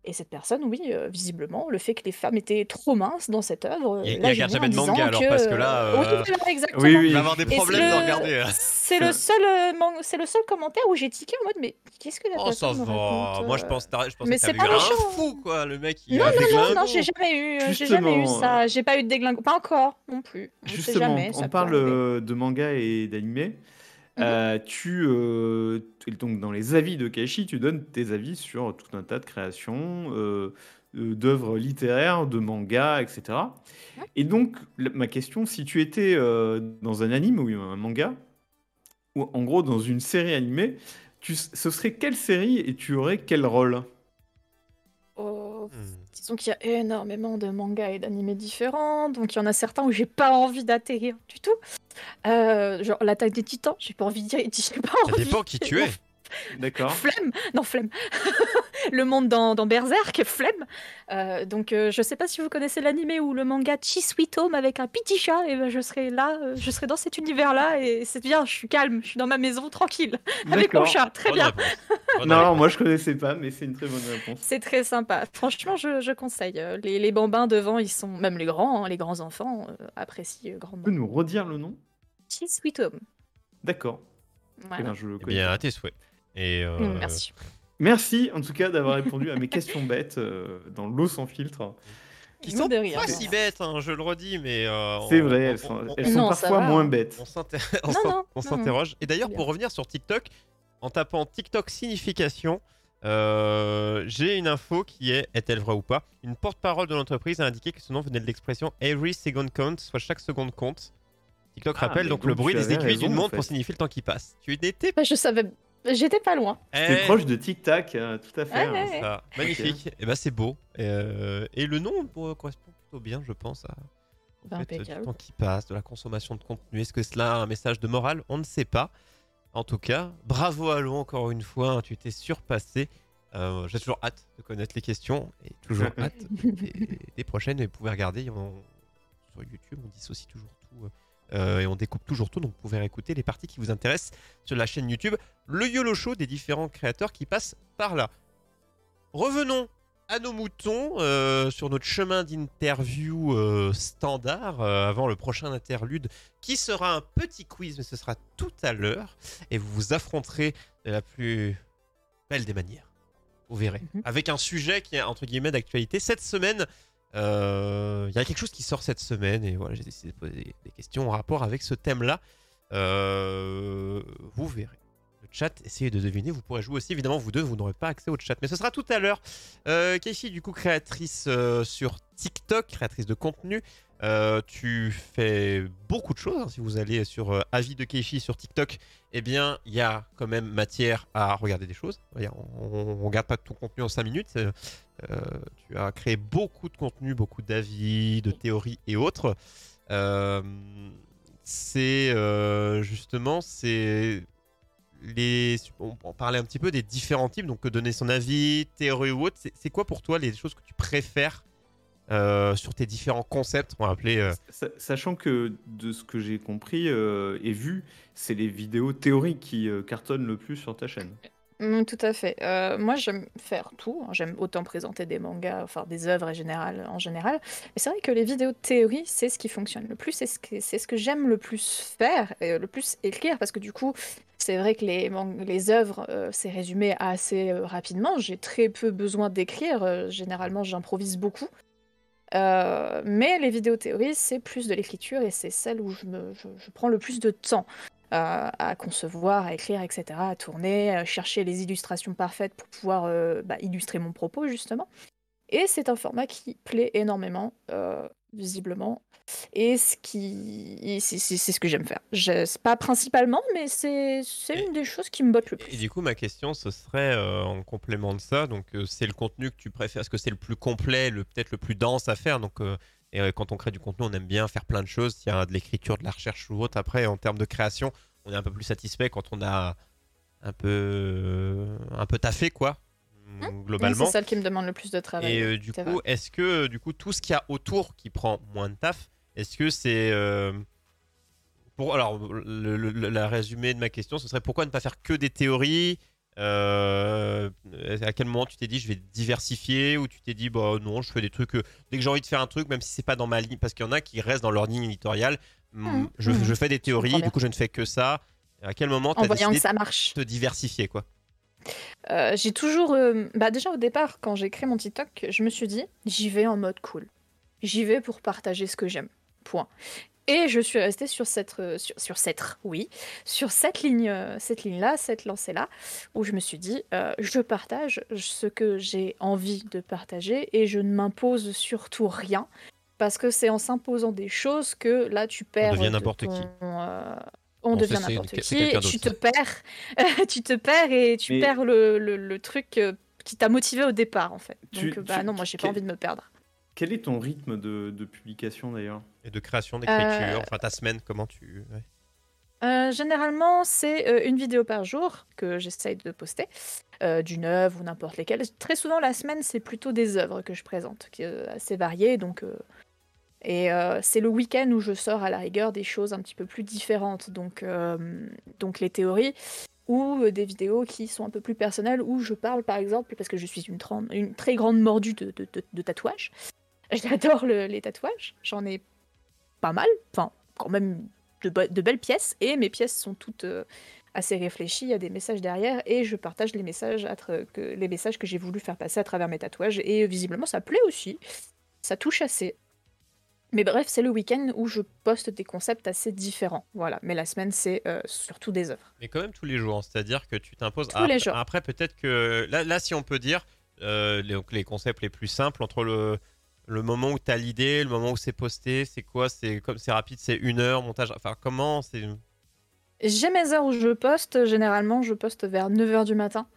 Et cette personne, oui, euh, visiblement, le fait que les femmes étaient trop minces dans cette œuvre. Il- il là, regarde j'ai jamais de manga, alors, que- parce que là, Oui, euh, voilà, exactement. Oui, Il oui. va avoir des problèmes c'est de le- regarder. hein. C'est le seul, euh, man- c'est le seul commentaire où j'ai tiqué en mode mais qu'est-ce que la Oh, ça personne me va. raconte, Moi, je euh pense, je pensais mais que c'est t'avais eu pas un fou, quoi. Le mec, il Non, a non, non, non, j'ai jamais eu, euh, j'ai jamais eu ça, j'ai pas eu de déglingo, pas encore non plus. On sait Justement, jamais, on parle euh, de manga et d'animé. Euh, tu, euh, donc dans les avis de Kaishi, tu donnes tes avis sur tout un tas de créations, euh, d'œuvres littéraires, de mangas, etc. Et donc, la- ma question, si tu étais euh, dans un anime ou un manga, ou en gros dans une série animée, tu, ce serait quelle série et tu aurais quel rôle? Oh, Hmm. Disons qu'il y a énormément de mangas et d'animés différents, donc il y en a certains où j'ai pas envie d'atterrir du tout. Euh, genre l'attaque des titans, j'ai pas envie d'y j'ai pas Ça dépend qui tu es. D'accord Flemme Non, flemme Le monde dans, dans Berserk, flemme Euh, Donc, euh, je sais pas si vous connaissez l'animé ou le manga Chi Sweet Home avec un petit chat, et ben je serai là, euh, je serai dans cet univers-là, et c'est bien, je suis calme, je suis dans ma maison, tranquille, avec mon chat, très Bonne bien Non, réponse. moi je connaissais pas, mais c'est une très bonne réponse. C'est très sympa. Franchement, je, je conseille. Euh, Les, les bambins devant, ils sont, même les grands, hein, les grands enfants, euh, apprécient euh, Tu grandement. peux nous redire le nom? Chi Sweet Home. D'accord. Eh Voilà. bien, je le Eh connais. bien, à tes souhaits. Et euh, Mm, Merci. Merci en tout cas d'avoir répondu à mes questions bêtes euh, dans l'eau sans filtre. Qui sont pas si bêtes, hein, je le redis, mais. euh, C'est vrai, elles sont, on- elles on- sont Non, ça parfois moins bêtes. On s'interroge. Et d'ailleurs, pour revenir sur TikTok, en tapant TikTok signification, euh, j'ai une info qui est, est-elle vraie ou pas? Une porte-parole de l'entreprise a indiqué que ce nom venait de l'expression Every second count, soit chaque seconde compte. TikTok Ah, rappelle donc donc le bruit des aiguilles d'une raison, en montre pour fait. signifier le temps qui passe. Tu n'étais Bah, je savais, j'étais pas loin. C'est Eh, proche de Tic Tac, euh, tout à fait. Ouais, hein. ouais. ça. Magnifique. Et bah c'est beau. Et, euh, et le nom euh, correspond plutôt bien, je pense, à, en fait, du temps qui passe, de la consommation de contenu. Est-ce que cela a un message de morale? On ne sait pas. En tout cas, bravo Allo encore une fois, hein, tu t'es surpassé. Euh, J'ai toujours hâte de connaître les questions et toujours hâte des, des prochaines. Et vous pouvez regarder on- sur YouTube, on dissocie toujours tout euh, et on découpe toujours tout. Donc vous pouvez écouter les parties qui vous intéressent sur la chaîne YouTube, le YOLO Show des différents créateurs qui passent par là. Revenons à nos moutons euh, sur notre chemin d'interview euh, standard euh, avant le prochain interlude qui sera un petit quiz, mais ce sera tout à l'heure et vous vous affronterez de la plus belle des manières. Vous verrez. Mhm. Avec un sujet qui est entre guillemets d'actualité. Cette semaine, euh, il y a quelque chose qui sort cette semaine et voilà, j'ai décidé de poser des, questions en rapport avec ce thème-là. Euh, vous verrez. Le chat, essayez de deviner. Vous pourrez jouer aussi. Évidemment, vous deux, vous n'aurez pas accès au chat. Mais ce sera tout à l'heure. Euh, du coup, créatrice euh, sur TikTok, créatrice de contenu. Euh, tu fais beaucoup de choses. hein. Si vous allez sur euh, avis de Keishi sur TikTok, eh bien, il y a quand même matière à regarder des choses. On ne regarde pas tout contenu en 5 minutes. Euh, tu as créé beaucoup de contenu, beaucoup d'avis, de théories et autres. C'est justement, c'est les. On, parlait un petit peu des différents types, donc donner son avis, théorie ou autre. C'est quoi pour toi les choses que tu préfères euh, sur tes différents concepts On va appeler. euh, Sa- Sachant que de ce que j'ai compris euh, et vu, c'est les vidéos théoriques qui euh, cartonnent le plus sur ta chaîne. Mm, tout à fait. Euh, moi, j'aime faire tout. hein. J'aime autant présenter des mangas, enfin des œuvres en général. En général. Mais c'est vrai que les vidéos de théorie, c'est ce qui fonctionne le plus. C'est ce que, c'est ce que j'aime le plus faire, et le plus écrire, parce que du coup, c'est vrai que les, les œuvres, euh, c'est résumé assez euh, rapidement. J'ai très peu besoin d'écrire. Euh, généralement, j'improvise beaucoup. Euh, mais les vidéos théories, c'est plus de l'écriture et c'est celle où je, prends le plus de temps euh, à concevoir, à écrire, etc., à tourner, à chercher les illustrations parfaites pour pouvoir euh, bah, illustrer mon propos, justement. Et c'est un format qui plaît énormément, visiblement. Et ce qui... c'est ce que j'aime faire. Je... Pas principalement, mais c'est Et- une des choses qui me botte le Et plus. du coup, ma question, ce serait euh, en complément de ça. Donc, euh, c'est le contenu que tu préfères. Est-ce que c'est le plus complet, le peut-être le plus dense à faire? Donc, euh, et, quand on crée du contenu, on aime bien faire plein de choses. S'il y a de l'écriture, de la recherche ou autre. Après, en termes de création, on est un peu plus satisfait quand on a un peu, un peu taffé, quoi, mm, Oui, globalement. c'est celle qui me demande le plus de travail. Et oui, euh, du coup, est-ce que du coup tout ce qu'il y a autour qui prend moins de taf, est-ce que c'est euh, pour alors le, la résumé de ma question, ce serait pourquoi ne pas faire que des théories Euh, À quel moment tu t'es dit je vais diversifier ou tu t'es dit bah non je fais des trucs euh, dès que j'ai envie de faire un truc même si c'est pas dans ma ligne parce qu'il y en a qui restent dans leur ligne éditoriale. hum, Mhm, je, je fais des théories, du coup je ne fais que ça. À quel moment tu En as voyant décidé que ça marche. de te diversifier quoi? Euh, j'ai toujours. euh, Bah déjà au départ, quand j'ai créé mon TikTok, je me suis dit, j'y vais en mode cool. J'y vais pour partager ce que j'aime. Point. Et je suis restée sur cette, euh, sur, sur cette, oui, sur cette ligne, cette ligne-là, cette lancée-là, où je me suis dit, je partage ce que j'ai envie de partager et je ne m'impose surtout rien, parce que c'est en s'imposant des choses que là tu perds. devient de n'importe qui. On devient n'importe qui, tu te perds, tu te perds et tu Mais- perds le, le- le truc euh, qui t'a motivé au départ en fait. Donc Tu- euh, bah tu- non, moi j'ai pas envie de me perdre. Quel est ton rythme de, de publication d'ailleurs? Et de création, d'écriture, Euh, enfin ta semaine, comment tu ouais. Euh, généralement, c'est euh, une vidéo par jour que j'essaye de poster, euh, d'une œuvre ou n'importe lesquelles. Très souvent, la semaine, c'est plutôt des œuvres que je présente, qui est assez variées. Donc, euh, et euh, c'est le week-end où je sors à la rigueur des choses un petit peu plus différentes. Donc, euh, les théories ou euh, des vidéos qui sont un peu plus personnelles où je parle, par exemple, parce que je suis une, très grande mordue de, tatouages. J'adore le- les tatouages. J'en ai pas mal. Enfin, quand même de, belles pièces et mes pièces sont toutes assez réfléchies, il y a des messages derrière et je partage les messages, que, j'ai voulu faire passer à travers mes tatouages et visiblement ça plaît aussi, ça touche assez. Mais bref, c'est le week-end où je poste des concepts assez différents, voilà. Mais la semaine, c'est euh, surtout des œuvres. Mais quand même tous les jours, hein. c'est-à-dire que tu t'imposes. Tous les jours. Après, peut-être que là, là, si on peut dire euh, les concepts les plus simples entre le, le moment où tu as l'idée, le moment où c'est posté, c'est quoi? C'est comme c'est rapide, c'est une heure, montage. Enfin, comment c'est? J'ai mes heures où je poste, généralement je poste vers 9h du matin.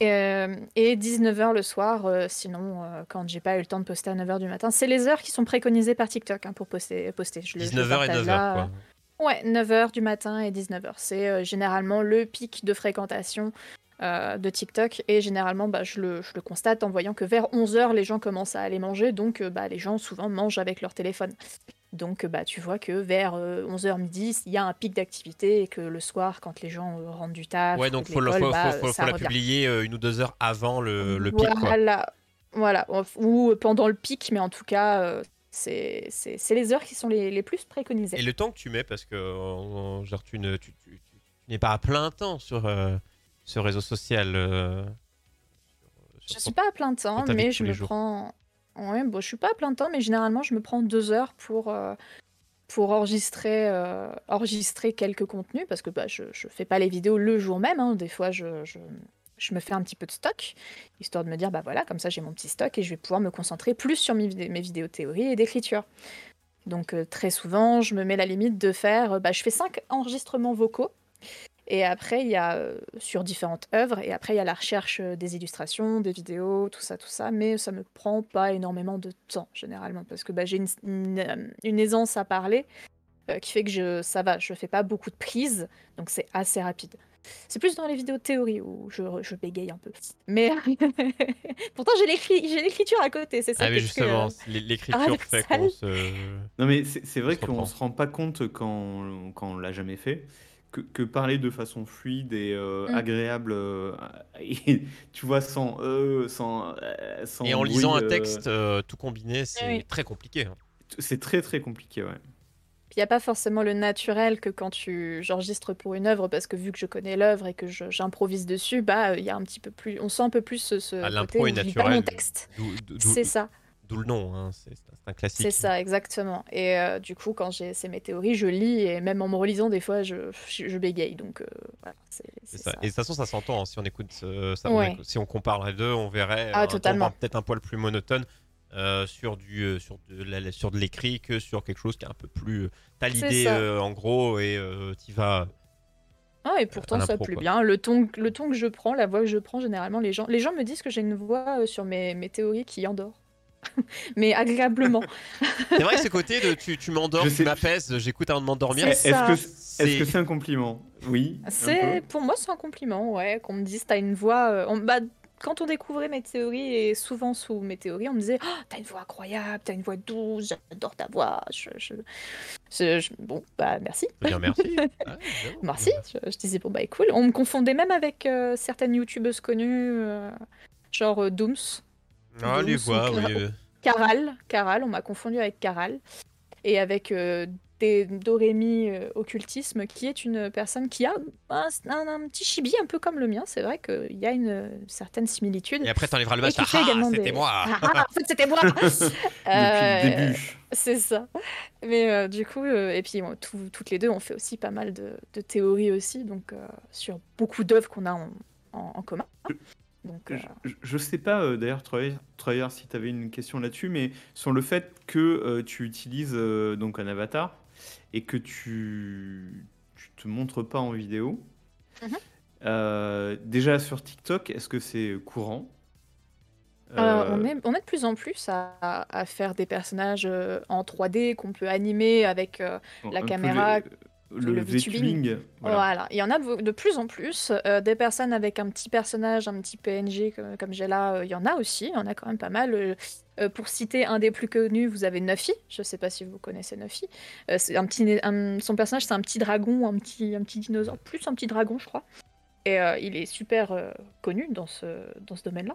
Et, euh, et 19h le soir, euh, sinon, euh, quand j'ai pas eu le temps de poster à 9h du matin. C'est les heures qui sont préconisées par TikTok hein, pour poster. poster. Je le- je le 19h et partage 9h, là. quoi. Ouais, 9h du matin et 19h. C'est euh, généralement le pic de fréquentation de TikTok. Et généralement, bah, je, le, je le constate en voyant que vers 11h, les gens commencent à aller manger. Donc, bah, les gens souvent mangent avec leur téléphone. Donc, euh, bah, tu vois que vers 11h midi, il y a un pic d'activité et que le soir, quand les gens euh, rentrent du taf, Ouais, ou donc faut, faut, bah, faut- faut- ça faut la publier euh, une ou deux heures avant le, le pic, quoi. Voilà, voilà. Ou pendant le pic, mais en tout cas, euh, c'est les heures qui sont les, les plus préconisées. Et le temps que tu mets, parce que euh, genre, tu ne- tu- tu- tu- tu n'es pas à plein temps sur euh, ce réseau social. euh, sur- Je sur suis pas à plein temps, mais je me jours. prends. Ouais, bon, je suis pas à plein temps, mais généralement, je me prends deux heures pour, euh, pour enregistrer, euh, enregistrer quelques contenus, parce que bah, je, je fais pas les vidéos le jour même. hein. Des fois, je, je, je me fais un petit peu de stock, histoire de me dire, bah voilà, comme ça, j'ai mon petit stock et je vais pouvoir me concentrer plus sur mes, vidé- mes vidéos théorie et d'écriture. Donc, euh, très souvent, je me mets la limite de faire. bah, je fais cinq enregistrements vocaux. Et après, il y a euh, sur différentes œuvres, et après, il y a la recherche euh, des illustrations, des vidéos, tout ça, tout ça, mais ça me prend pas énormément de temps, généralement, parce que bah, j'ai une, une, euh, une aisance à parler euh, qui fait que je, ça va, je fais pas beaucoup de prises, donc c'est assez rapide. C'est plus dans les vidéos de théorie où je, je bégaye un peu. Mais pourtant, j'ai l'écrit- j'ai l'écriture à côté, c'est ça Ah, qui mais justement, l'écriture fait qu'on se. Non, mais c'est vrai qu'on reprend. se rend pas compte quand, quand on l'a jamais fait. Que, que parler de façon fluide et euh, Mm. agréable, euh, et, tu vois, sans e, sans, euh, sans Et en bruit, lisant un euh, texte euh, tout combiné, c'est Oui. très compliqué. hein. c'est très très compliqué, ouais. Il n'y a pas forcément le naturel que quand tu j'enregistre pour une œuvre, parce que vu que je connais l'œuvre et que je- j'improvise dessus, bah il y a un petit peu plus, on sent un peu plus ce, ce Ah, côté est pas mon naturel. texte. D'où d'où- C'est ça, d'où le nom, hein, c'est un classique. c'est ça, exactement. Et euh, du coup, quand j'ai c'est mes théories, je lis et même en me relisant, des fois, je, je, je bégaye. Donc euh, voilà, c'est ça. ça. Et de toute façon, ça s'entend. hein. Si on écoute, euh, ça, on Ouais. écoute- si on compare les deux, on verrait Ah, peut-être un poil plus monotone sur du sur de la- sur de l'écrit que sur quelque chose qui est un peu plus. T'as l'idée en gros et t'y vas. Ah, et pourtant, ça quoi. bien. Le ton, le ton que je prends, la voix que je prends, généralement, les gens, les gens me disent que j'ai une voix sur mes, mes théories qui endort. Mais agréablement. C'est vrai que ce côté de tu, tu m'endors, tu m'apaises, j'écoute avant de m'endormir. Est-ce que c'est- un compliment? Oui. C'est pour moi c'est un compliment, ouais, qu'on me dise t'as une voix. euh, on- bah, quand on découvrait mes théories et souvent sous mes théories, on me disait oh, t'as une voix incroyable, t'as une voix douce, j'adore ta voix. Je, je- je- je- bon bah merci, dire merci. Ah, merci. Je, je disais bon bah cool. On me confondait même avec euh, certaines youtubeuses connues, euh, genre euh, Dooms, Ah, ou voix, oui. Caral, Caral, on m'a confondu avec Caral et avec euh, des Dorémy euh, occultisme qui est une personne qui a un, un- un petit chibi un peu comme le mien. C'est vrai qu'il y a une euh, certaine similitude. Et après, t'enlèveras le masque. Ah, c'était des- moi. Ah, ah, en fait, c'était moi. Depuis Euh, le début. C'est ça. Mais euh, du coup, euh, et puis tout- toutes les deux, on fait aussi pas mal de, de théories aussi, donc euh, sur beaucoup d'œuvres qu'on a en, en- en commun. Donc, euh, Je, je- je sais pas euh, d'ailleurs, Troyer, si tu avais une question là-dessus, mais sur le fait que euh, tu utilises euh, donc un avatar et que tu tu te montres pas en vidéo. Mhm. euh, déjà sur TikTok, est-ce que c'est courant? Euh, Euh, on, est, on est de plus en plus à, à faire des personnages euh, en 3D qu'on peut animer avec. euh, la peu caméra, le, le VTubing. Voilà. voilà. il y en a de, de plus en plus. euh, des personnes avec un petit personnage, un petit PNG comme, comme j'ai là, euh, il y en a aussi. Il y en a quand même pas mal. Euh, pour citer un des plus connus, vous avez Nuffy. Je sais pas si vous connaissez Nuffy. C'est un petit, un- son personnage, c'est un petit dragon, un petit, un petit dinosaure, plus un petit dragon, je crois. Et il est super connu dans ce, dans ce domaine-là.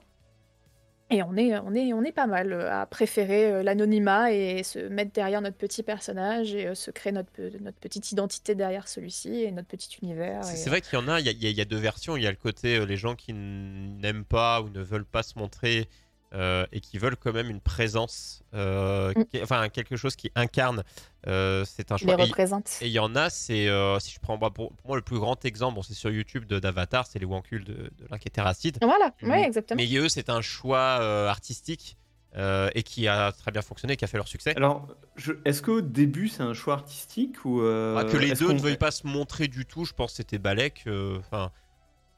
Et on est, on, est, on est pas mal euh, à préférer euh, l'anonymat et se mettre derrière notre petit personnage et euh, se créer notre, pe- notre petite identité derrière celui-ci et notre petit univers. C'est et- c'est vrai qu'il y en a, il y a, il y a- deux versions. Il y a le côté les gens qui n'aiment pas ou ne veulent pas se montrer euh, et qui veulent quand même une présence, euh, Mm. qui- enfin quelque chose qui incarne. euh, c'est un les choix. Et- représente. Et il y en a, c'est euh, si je prends bah, pour, pour moi le plus grand exemple, bon, c'est sur YouTube d'Avatar, c'est les Wankuls de, de l'Inquétéracide. Voilà, Mhm. ouais, exactement. Mais eux, c'est un choix euh, artistique euh, et qui a très bien fonctionné, qui a fait leur succès. Alors, je- est-ce qu'au début c'est un choix artistique ou euh, Ah, que les deux ne veuillent pas se montrer du tout, je pense que c'était Balek. euh, Enfin,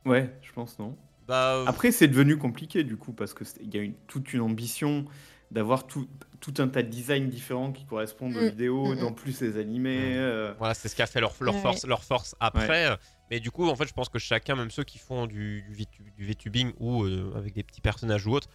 Ouais, je pense non. Bah, euh, Après, c'est devenu compliqué du coup, parce qu'il y a une, toute une ambition d'avoir tout, tout un tas de designs différents qui correspondent aux Mm, vidéos, mm, d'en plus les animer. Mm. euh, Voilà, c'est ce qui a fait leur, leur, Ouais. force, leur force après. Mais du coup, en fait, je pense que chacun, même ceux qui font du, du, VTu- du VTubing ou euh, avec des petits personnages ou autres,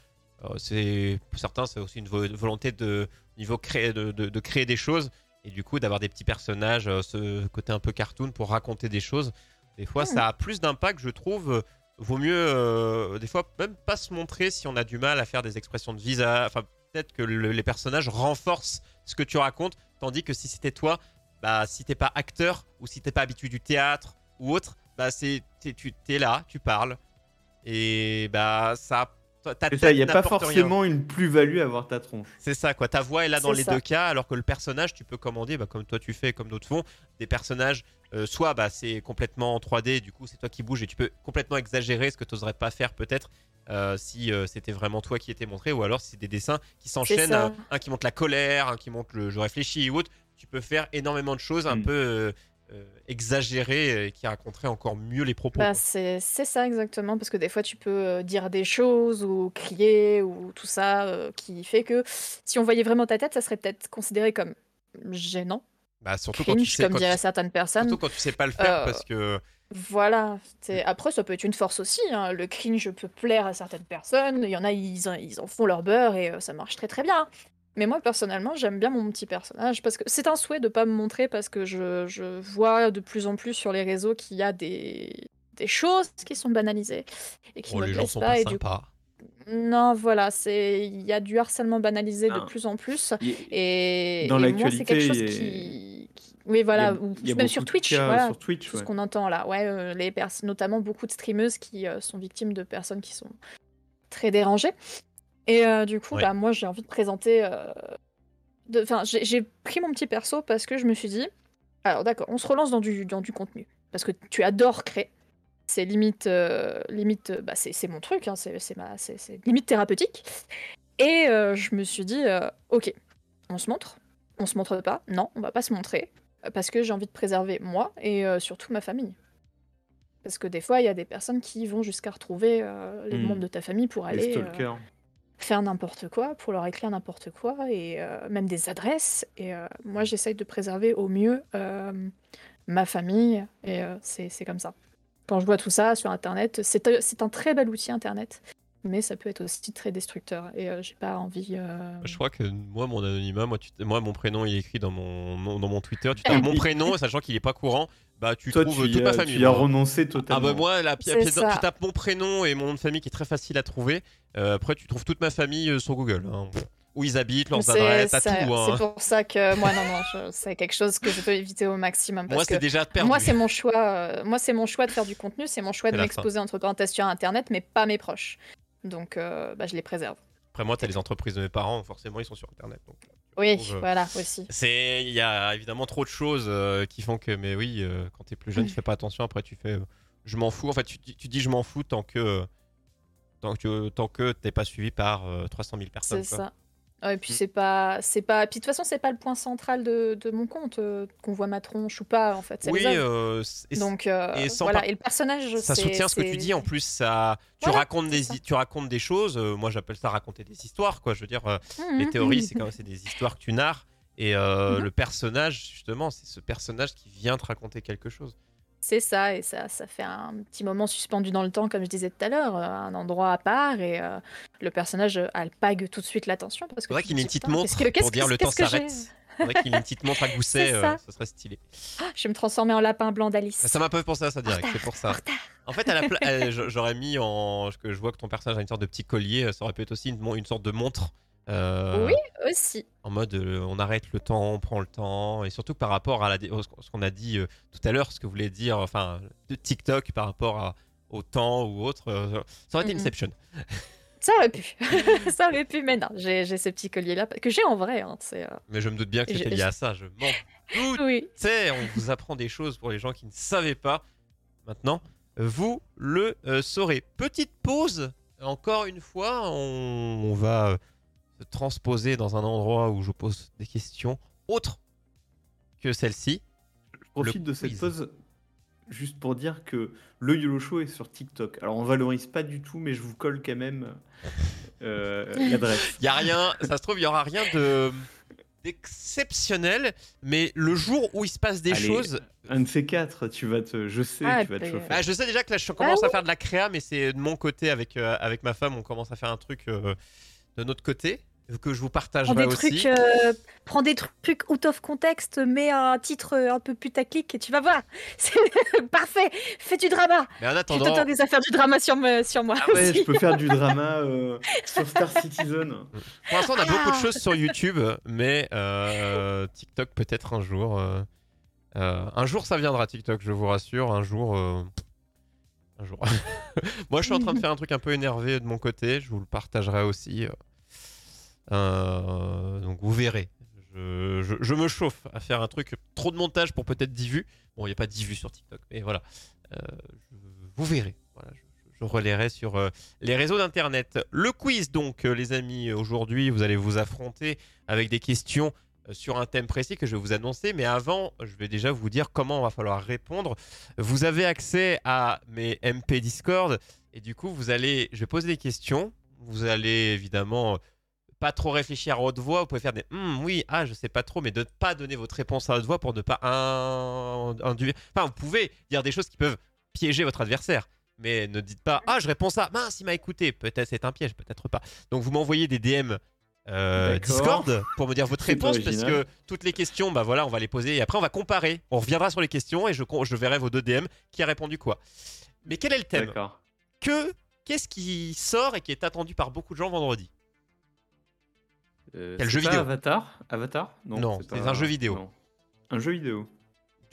euh, c'est pour certains, c'est aussi une vo- volonté de niveau créer, de, de- de créer des choses et du coup d'avoir des petits personnages, euh, ce côté un peu cartoon pour raconter des choses. Des fois, Mm. ça a plus d'impact, je trouve. Vaut mieux, euh, des fois, même pas se montrer si on a du mal à faire des expressions de visage. Enfin, peut-être que le- les personnages renforcent ce que tu racontes, tandis que si c'était toi, bah, si t'es pas acteur ou si t'es pas habitué du théâtre ou autre, bah, c'est t'es, tu es là, tu parles et bah ça. il n'y a pas rien. forcément une plus-value à avoir ta tronche. C'est ça, quoi. Ta voix est là dans C'est les ça. deux cas, alors que le personnage, tu peux commander, bah, comme toi tu fais, comme d'autres font, des personnages. Euh, soit bah, c'est complètement en 3D, du coup c'est toi qui bouges et tu peux complètement exagérer ce que tu n'oserais pas faire peut-être euh, si euh, c'était vraiment toi qui étais montré, ou alors si c'est des dessins qui s'enchaînent, un, un qui montre la colère, un qui montre le je réfléchis ou autre. Tu peux faire énormément de choses un Mm. peu euh, euh, exagérées et qui raconteraient encore mieux les propos. Bah, c'est c'est ça exactement, parce que des fois tu peux euh, dire des choses ou crier ou tout ça euh, qui fait que si on voyait vraiment ta tête, ça serait peut-être considéré comme gênant, Bah, surtout quand tu sais, comme quand tu- diraient certaines personnes. surtout quand tu sais pas le faire Euh, parce que Voilà. Après, ça peut être une force aussi. hein. Le cringe peut plaire à certaines personnes. Il y en a, ils en, ils en font leur beurre et euh, ça marche très très bien. Mais moi, personnellement, j'aime bien mon petit personnage parce que c'est un souhait de pas me montrer parce que je, je vois de plus en plus sur les réseaux qu'il y a des, des choses qui sont banalisées et qui oh, me les gens plaisent sont pas. pas et du. Non, voilà, c'est il y a du harcèlement banalisé de Ah. plus en plus. Il- Et, Dans et moi, c'est quelque l'actualité, chose il y a- qui, qui- Oui, voilà, il y a- ou il y a même beaucoup sur de Twitch, cas voilà, sur Twitch, tout ce ouais. qu'on entend là. Ouais, euh, les pers- notamment beaucoup de streameuses qui euh, sont victimes de personnes qui sont très dérangées. Et euh, du coup, Ouais. bah, moi, j'ai envie de présenter. euh, de- Enfin, j'ai j'ai pris mon petit perso parce que je me suis dit. Alors, d'accord, on se relance dans du, dans du contenu. Parce que tu adores créer. C'est limite. euh, limite euh, bah, c'est mon truc, hein, c'est ma- c'est- limite thérapeutique. Et euh, je me suis dit, euh, ok, on se montre On se montre pas Non, on va pas se montrer. Parce que j'ai envie de préserver moi et surtout ma famille. Parce que des fois, il y a des personnes qui vont jusqu'à retrouver les Hmm. membres de ta famille pour aller faire n'importe quoi, pour leur écrire n'importe quoi, et même des adresses. Et moi, j'essaye de préserver au mieux ma famille, et c'est comme ça. Quand je vois tout ça sur Internet, c'est un très bel outil Internet, mais ça peut être aussi très destructeur, et euh, j'ai pas envie... euh, Je crois que moi, mon anonymat, moi, tu- moi, mon prénom, il est écrit dans mon, mon- dans mon Twitter. Tu tapes mon prénom, sachant qu'il est pas courant, bah tu Toi, trouves tu y, toute ma famille. tu y as renoncé Ah totalement. bah moi, la pièce tu tapes mon prénom et mon nom de famille qui est très facile à trouver. Euh, après, tu trouves toute ma famille euh, sur Google. hein. Où ils habitent, leurs adresses, à tout. hein. c'est pour ça que moi, non, non, c'est quelque chose que je veux éviter au maximum. Moi, c'est déjà perdu. Moi, c'est mon choix. euh, moi, c'est mon choix de faire du contenu. C'est mon choix de m'exposer entre parenthèses sur Internet, mais pas mes proches. Donc, euh, bah, je les préserve. Après, moi, t'as les entreprises de mes parents, forcément, ils sont sur Internet. Donc, tu Oui, euh, voilà, aussi. C'est, il y a évidemment trop de choses euh, qui font que, mais oui, euh, quand t'es plus jeune, tu fais pas attention. Après, tu fais, euh, je m'en fous. En fait, tu, dis- tu dis je m'en fous tant que, euh, tant que, tant que t'es pas suivi par euh, 300 000 personnes. C'est ça. Ouais, et puis Mm. c'est pas, c'est pas. Puis de toute façon, c'est pas le point central de, de mon compte euh, qu'on voit ma tronche ou pas. En fait, c'est Oui, les œuvres. euh, c- et Donc euh, voilà. Et le personnage, ça c'est- soutient ce que tu dis. En plus, ça, tu Voilà, racontes des, ça. tu racontes des choses. euh, moi, j'appelle ça raconter des histoires, quoi. Je veux dire, euh, les Mhm. théories, c'est quand c'est des histoires que tu narres. Et euh, Mhm. le personnage, justement, c'est ce personnage qui vient te raconter quelque chose. C'est ça, et ça, ça fait un petit moment suspendu dans le temps, comme je disais tout à l'heure, euh, un endroit à part, et euh, le personnage euh, alpague tout de suite l'attention. parce que tu qu'il ait une petite montre que- pour dire le temps s'arrête. j'ai Faudrait qu'il ait une petite montre à gousset, C'est euh, ça. serait stylé. Je vais me transformer en lapin blanc d'Alice. Ça m'a pas penser à ça direct, c'est pour ça. En fait, j'aurais mis en. que je vois que ton personnage a une sorte de petit collier, ça aurait pu être aussi une sorte de montre. Euh, Oui, aussi. En mode euh, on arrête le temps, on prend le temps, et surtout par rapport à la, ce qu'on a dit euh, tout à l'heure, ce que vous voulez dire, enfin, de TikTok par rapport à- au temps ou autre, ça aurait été Mhm. Inception. Ça aurait pu. ça aurait pu, mais non, j'ai ce petit collier-là, que j'ai en vrai. hein, Mais je me doute bien que c'était lié à ça, je m'en doute. Oui. Tu sais, on vous apprend des choses pour les gens qui ne savaient pas. Maintenant, vous le saurez. Petite pause. Encore une fois, on, on va se transposer dans un endroit où je pose des questions autres que celle-ci. Je profite Le de cette pause juste pour dire que le YOLO Show est sur TikTok. Alors on valorise pas du tout, mais je vous colle quand même euh, l'adresse. Il y a rien, ça se trouve, il y aura rien de d'exceptionnel, mais le jour où il se passe des Allez, choses, Un de ces quatre, tu vas te, je sais, Ah, tu vas te chauffer. Ah, je sais déjà que là je commence à faire de la créa, mais c'est de mon côté avec, euh, avec ma femme, on commence à faire un truc euh, de notre côté que je vous Prends partagerai des aussi. trucs, euh, prends des trucs out of context, mets un titre euh, un peu putaclic et tu vas voir. C'est parfait. Fais du drama. Mais en Je attendant, t'autorise à faire du drama sur, me- sur moi Ah ouais, aussi. je peux faire du drama euh, sur Star Citizen. pour l'instant on a beaucoup de Ah. choses sur YouTube, mais euh, TikTok peut-être un jour. un jour ça viendra TikTok, je vous rassure. Un jour. Un jour. Moi je suis en train de faire un truc un peu énervé de mon côté, je vous le partagerai aussi. euh. Donc vous verrez. Je, me chauffe à faire un truc, trop de montage pour peut-être 10 vues. Bon, il n'y a pas 10 vues sur TikTok, mais voilà. Euh, vous verrez. Je, relayerai sur euh, les réseaux d'internet. Le quiz, donc, les amis, aujourd'hui, vous allez vous affronter avec des questions sur un thème précis que je vais vous annoncer. Mais avant, je vais déjà vous dire comment on va falloir répondre. Vous avez accès à mes MP Discord et du coup, vous allez, je vais poser des questions. Vous allez évidemment pas trop réfléchir à haute voix. Vous pouvez faire des Hum, oui, ah, je sais pas trop, mais de ne pas donner votre réponse à haute voix pour ne pas in- induire. Enfin, vous pouvez dire des choses qui peuvent piéger votre adversaire. Mais ne dites pas Ah, je réponds ça. Mince, il m'a écouté. Peut-être c'est un piège, peut-être pas. Donc vous m'envoyez des DM euh. Discord pour me dire votre réponse parce que toutes les questions, bah voilà, on va les poser et après on va comparer. On reviendra sur les questions et je, verrai vos deux DM qui a répondu quoi. Mais quel est le thème? Que qu'est-ce qui sort et qui est attendu par beaucoup de gens vendredi? Euh, Quel jeu pas vidéo? Avatar? Avatar? Non, c'est un jeu vidéo. non. Un jeu vidéo.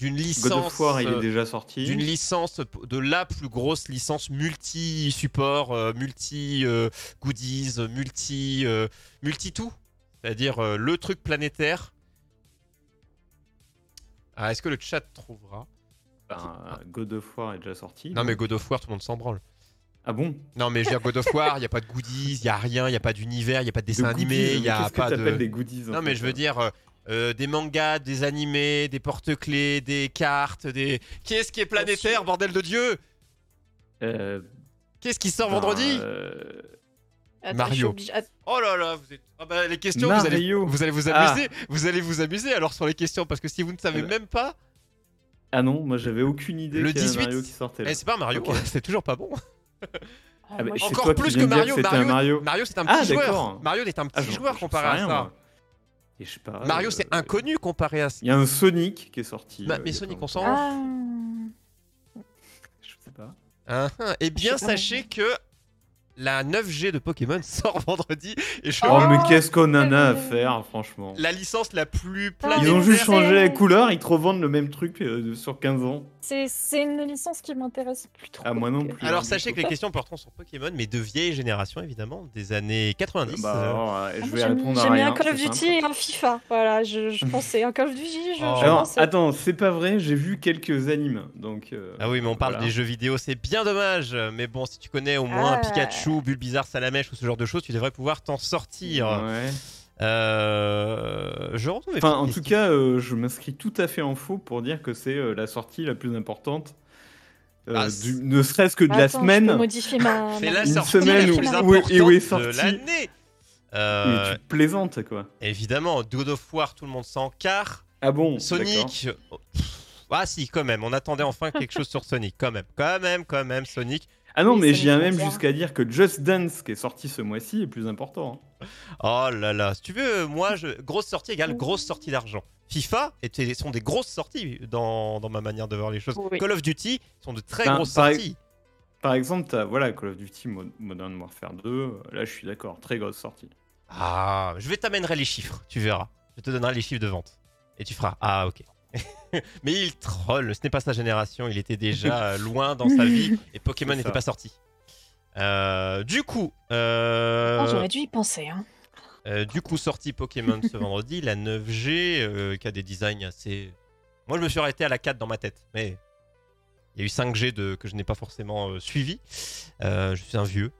D'une God licence. of War, il euh, est déjà sorti. d'une licence, de la plus grosse licence multi-support, euh, multi-goodies, multi, euh, multi-tout. C'est-à-dire euh, le truc planétaire. Ah, Est-ce que le chat trouvera? Enfin, God of War est déjà sorti. Non, mais God of War, tout le monde s'en branle. Ah bon? Non, mais je veux dire, God of War, il n'y a pas de goodies, il n'y a rien, il n'y a pas d'univers, il n'y a pas de dessin De animé, il n'y a que pas de. des goodies Non, mais fait je veux dire. Euh, des mangas, des animés, des porte-clés, des cartes, des. Qu'est-ce qui est planétaire, bordel de Dieu Euh, Qu'est-ce qui sort ben, vendredi euh, Attends, Mario. Oh là là, vous êtes. Ah bah, les questions, vous allez, vous allez vous Ah. amuser. Vous allez vous amuser alors sur les questions parce que si vous ne savez même pas, Ah non, moi j'avais aucune idée Le qu'il y avait 18, Mario qui sortait. eh, c'est pas Mario, Ok. c'est toujours pas bon. Ah, Ah, bah, Encore plus que Mario, Mario- Mario. Mario, c'est un Ah, petit joueur. Mario est un Ah, petit joueur comparé à rien, ça. moi. Et je sais pas. Mario, euh, c'est inconnu comparé à. Il y a un Sonic qui est sorti. Bah, euh, mais Sonic, on s'en. Ah. Je sais pas. Ah, ah. Eh bien, sachez que la 9G de Pokémon sort vendredi et je Oh, mais qu'est-ce qu'on en a à faire, franchement. la licence la plus Ils ont Ils ont planétaire. juste changé la couleur, ils te revendent le même truc euh, sur 15 ans. C'est c'est une licence qui m'intéresse plus trop. Ah, moi non plus. Alors sachez que les questions porteront sur Pokémon, mais de vieille génération évidemment, des années 90. Bah, euh, alors, euh, je Ah, vais j'aime- répondre à J'aime rien. bien Call of c'est Duty simple. et un FIFA. Voilà, je, je pensais. Un Call of Duty, je, Oh. je Alors, pensais. attends, c'est pas vrai, j'ai vu quelques animes. Donc, euh, Ah oui, mais on parle voilà. des jeux vidéo, c'est bien dommage. Mais bon, si tu connais au moins Ah. Pikachu, Bulbizarre, Salamèche ou ce genre de choses, tu devrais pouvoir t'en sortir. Ouais. Euh, Je Enfin, en tout cas, euh, je m'inscris tout à fait en faux pour dire que c'est euh, la sortie la plus importante. euh, Ah, du- ne serait-ce que de la Attends, semaine. ma. C'est la Une sortie semaine la où- plus où- importante et où est de sorti- l'année. Mais Euh, tu plaisantes, quoi. évidemment, God of War, tout le monde s'en carre. Ah bon. Sonic. pff, Ah si, quand même, on attendait enfin quelque chose sur Sonic, quand même, quand même, quand même, Sonic. Ah non, Oui, mais j'irais même jusqu'à dire que Just Dance, qui est sorti ce mois-ci, est plus important. hein. Oh là là, si tu veux, moi, je... grosse sortie égale grosse sortie d'argent. FIFA était... sont des grosses sorties dans... dans ma manière de voir les choses. Oui. Call of Duty sont de très Ben, grosses par- sorties. Par exemple, voilà, Call of Duty Mo- Modern Warfare 2, euh, là je suis d'accord, très grosse sortie. Ah, je vais t'amènerai les chiffres, tu verras. Je te donnerai les chiffres de vente. Et tu feras, ah ok. Mais il troll, ce n'est pas sa génération, il était déjà euh, loin dans sa vie et Pokémon n'était pas sorti. Euh, du coup, euh, Ah, J'aurais dû y penser. Hein. Euh, du coup, sortie Pokémon ce vendredi, la 9G, euh, qui a des designs assez. Moi, je me suis arrêté à la 4 dans ma tête, mais il y a eu 5G de... que je n'ai pas forcément euh, suivi. Euh, je suis un vieux.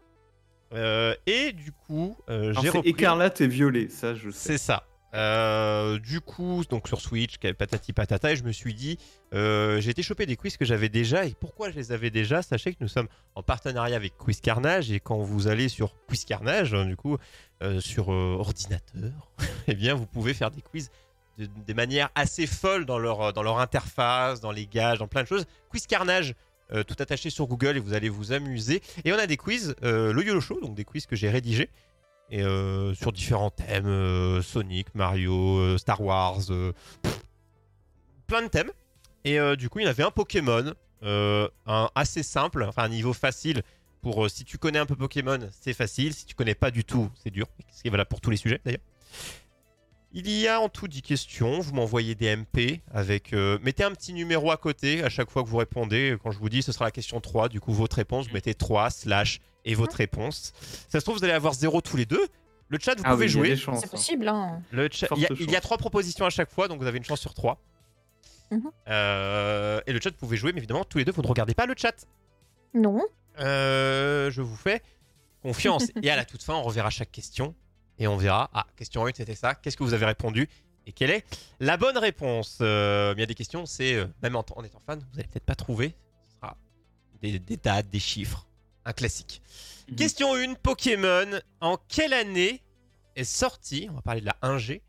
Euh, et du coup, euh, j'ai C'est repris. écarlate et violet, ça je sais. C'est ça. Euh, du coup, donc sur Switch, patati patata, et je me suis dit, euh, j'ai été choper des quiz que j'avais déjà. Et pourquoi je les avais déjà? Sachez que nous sommes en partenariat avec Quiz Carnage. Et quand vous allez sur Quiz Carnage, hein, du coup, euh, sur ordinateur, eh bien, vous pouvez faire des quiz de, des manières assez folles dans leur, dans leur interface, dans les gages, dans plein de choses. Quiz Carnage. tout attaché sur Google et vous allez vous amuser. Et on a des quiz, le YOLO Show, donc des quiz que j'ai rédigés euh, sur différents thèmes euh, Sonic, Mario, euh, Star Wars, plein de thèmes. Et du coup, il y avait un Pokémon, un assez simple, enfin un niveau facile. Pour si tu connais un peu Pokémon, c'est facile. Si tu connais pas du tout, c'est dur. Ce qui est valable pour tous les sujets d'ailleurs. Il y a en tout 10 questions. Vous m'envoyez des MP avec. mettez un petit numéro à côté à chaque fois que vous répondez. Quand je vous dis ce sera la question 3, du coup, votre réponse, vous mettez 3 slash et votre réponse. Ça se trouve, vous allez avoir 0 tous les deux. Le chat, vous Ah pouvez oui, jouer. C'est possible, hein. Le chat- il, y a, chance. il y a trois propositions à chaque fois, donc vous avez une chance sur trois. Mhm. Euh, et le chat, vous pouvez jouer, mais évidemment, tous les deux, vous ne regardez pas le chat. Non. Euh, je vous fais confiance. et à la toute fin, on reverra chaque question. Et on verra, ah, question 1, c'était ça. Qu'est-ce que vous avez répondu? Et quelle est la bonne réponse? Euh, Il y a des questions, c'est, euh, même en, en étant fan, vous allez peut-être pas trouver. Ce sera des, des dates, des chiffres. Un classique. Mhm. Question 1, Pokémon. En quelle année est sorti, on va parler de la 1G,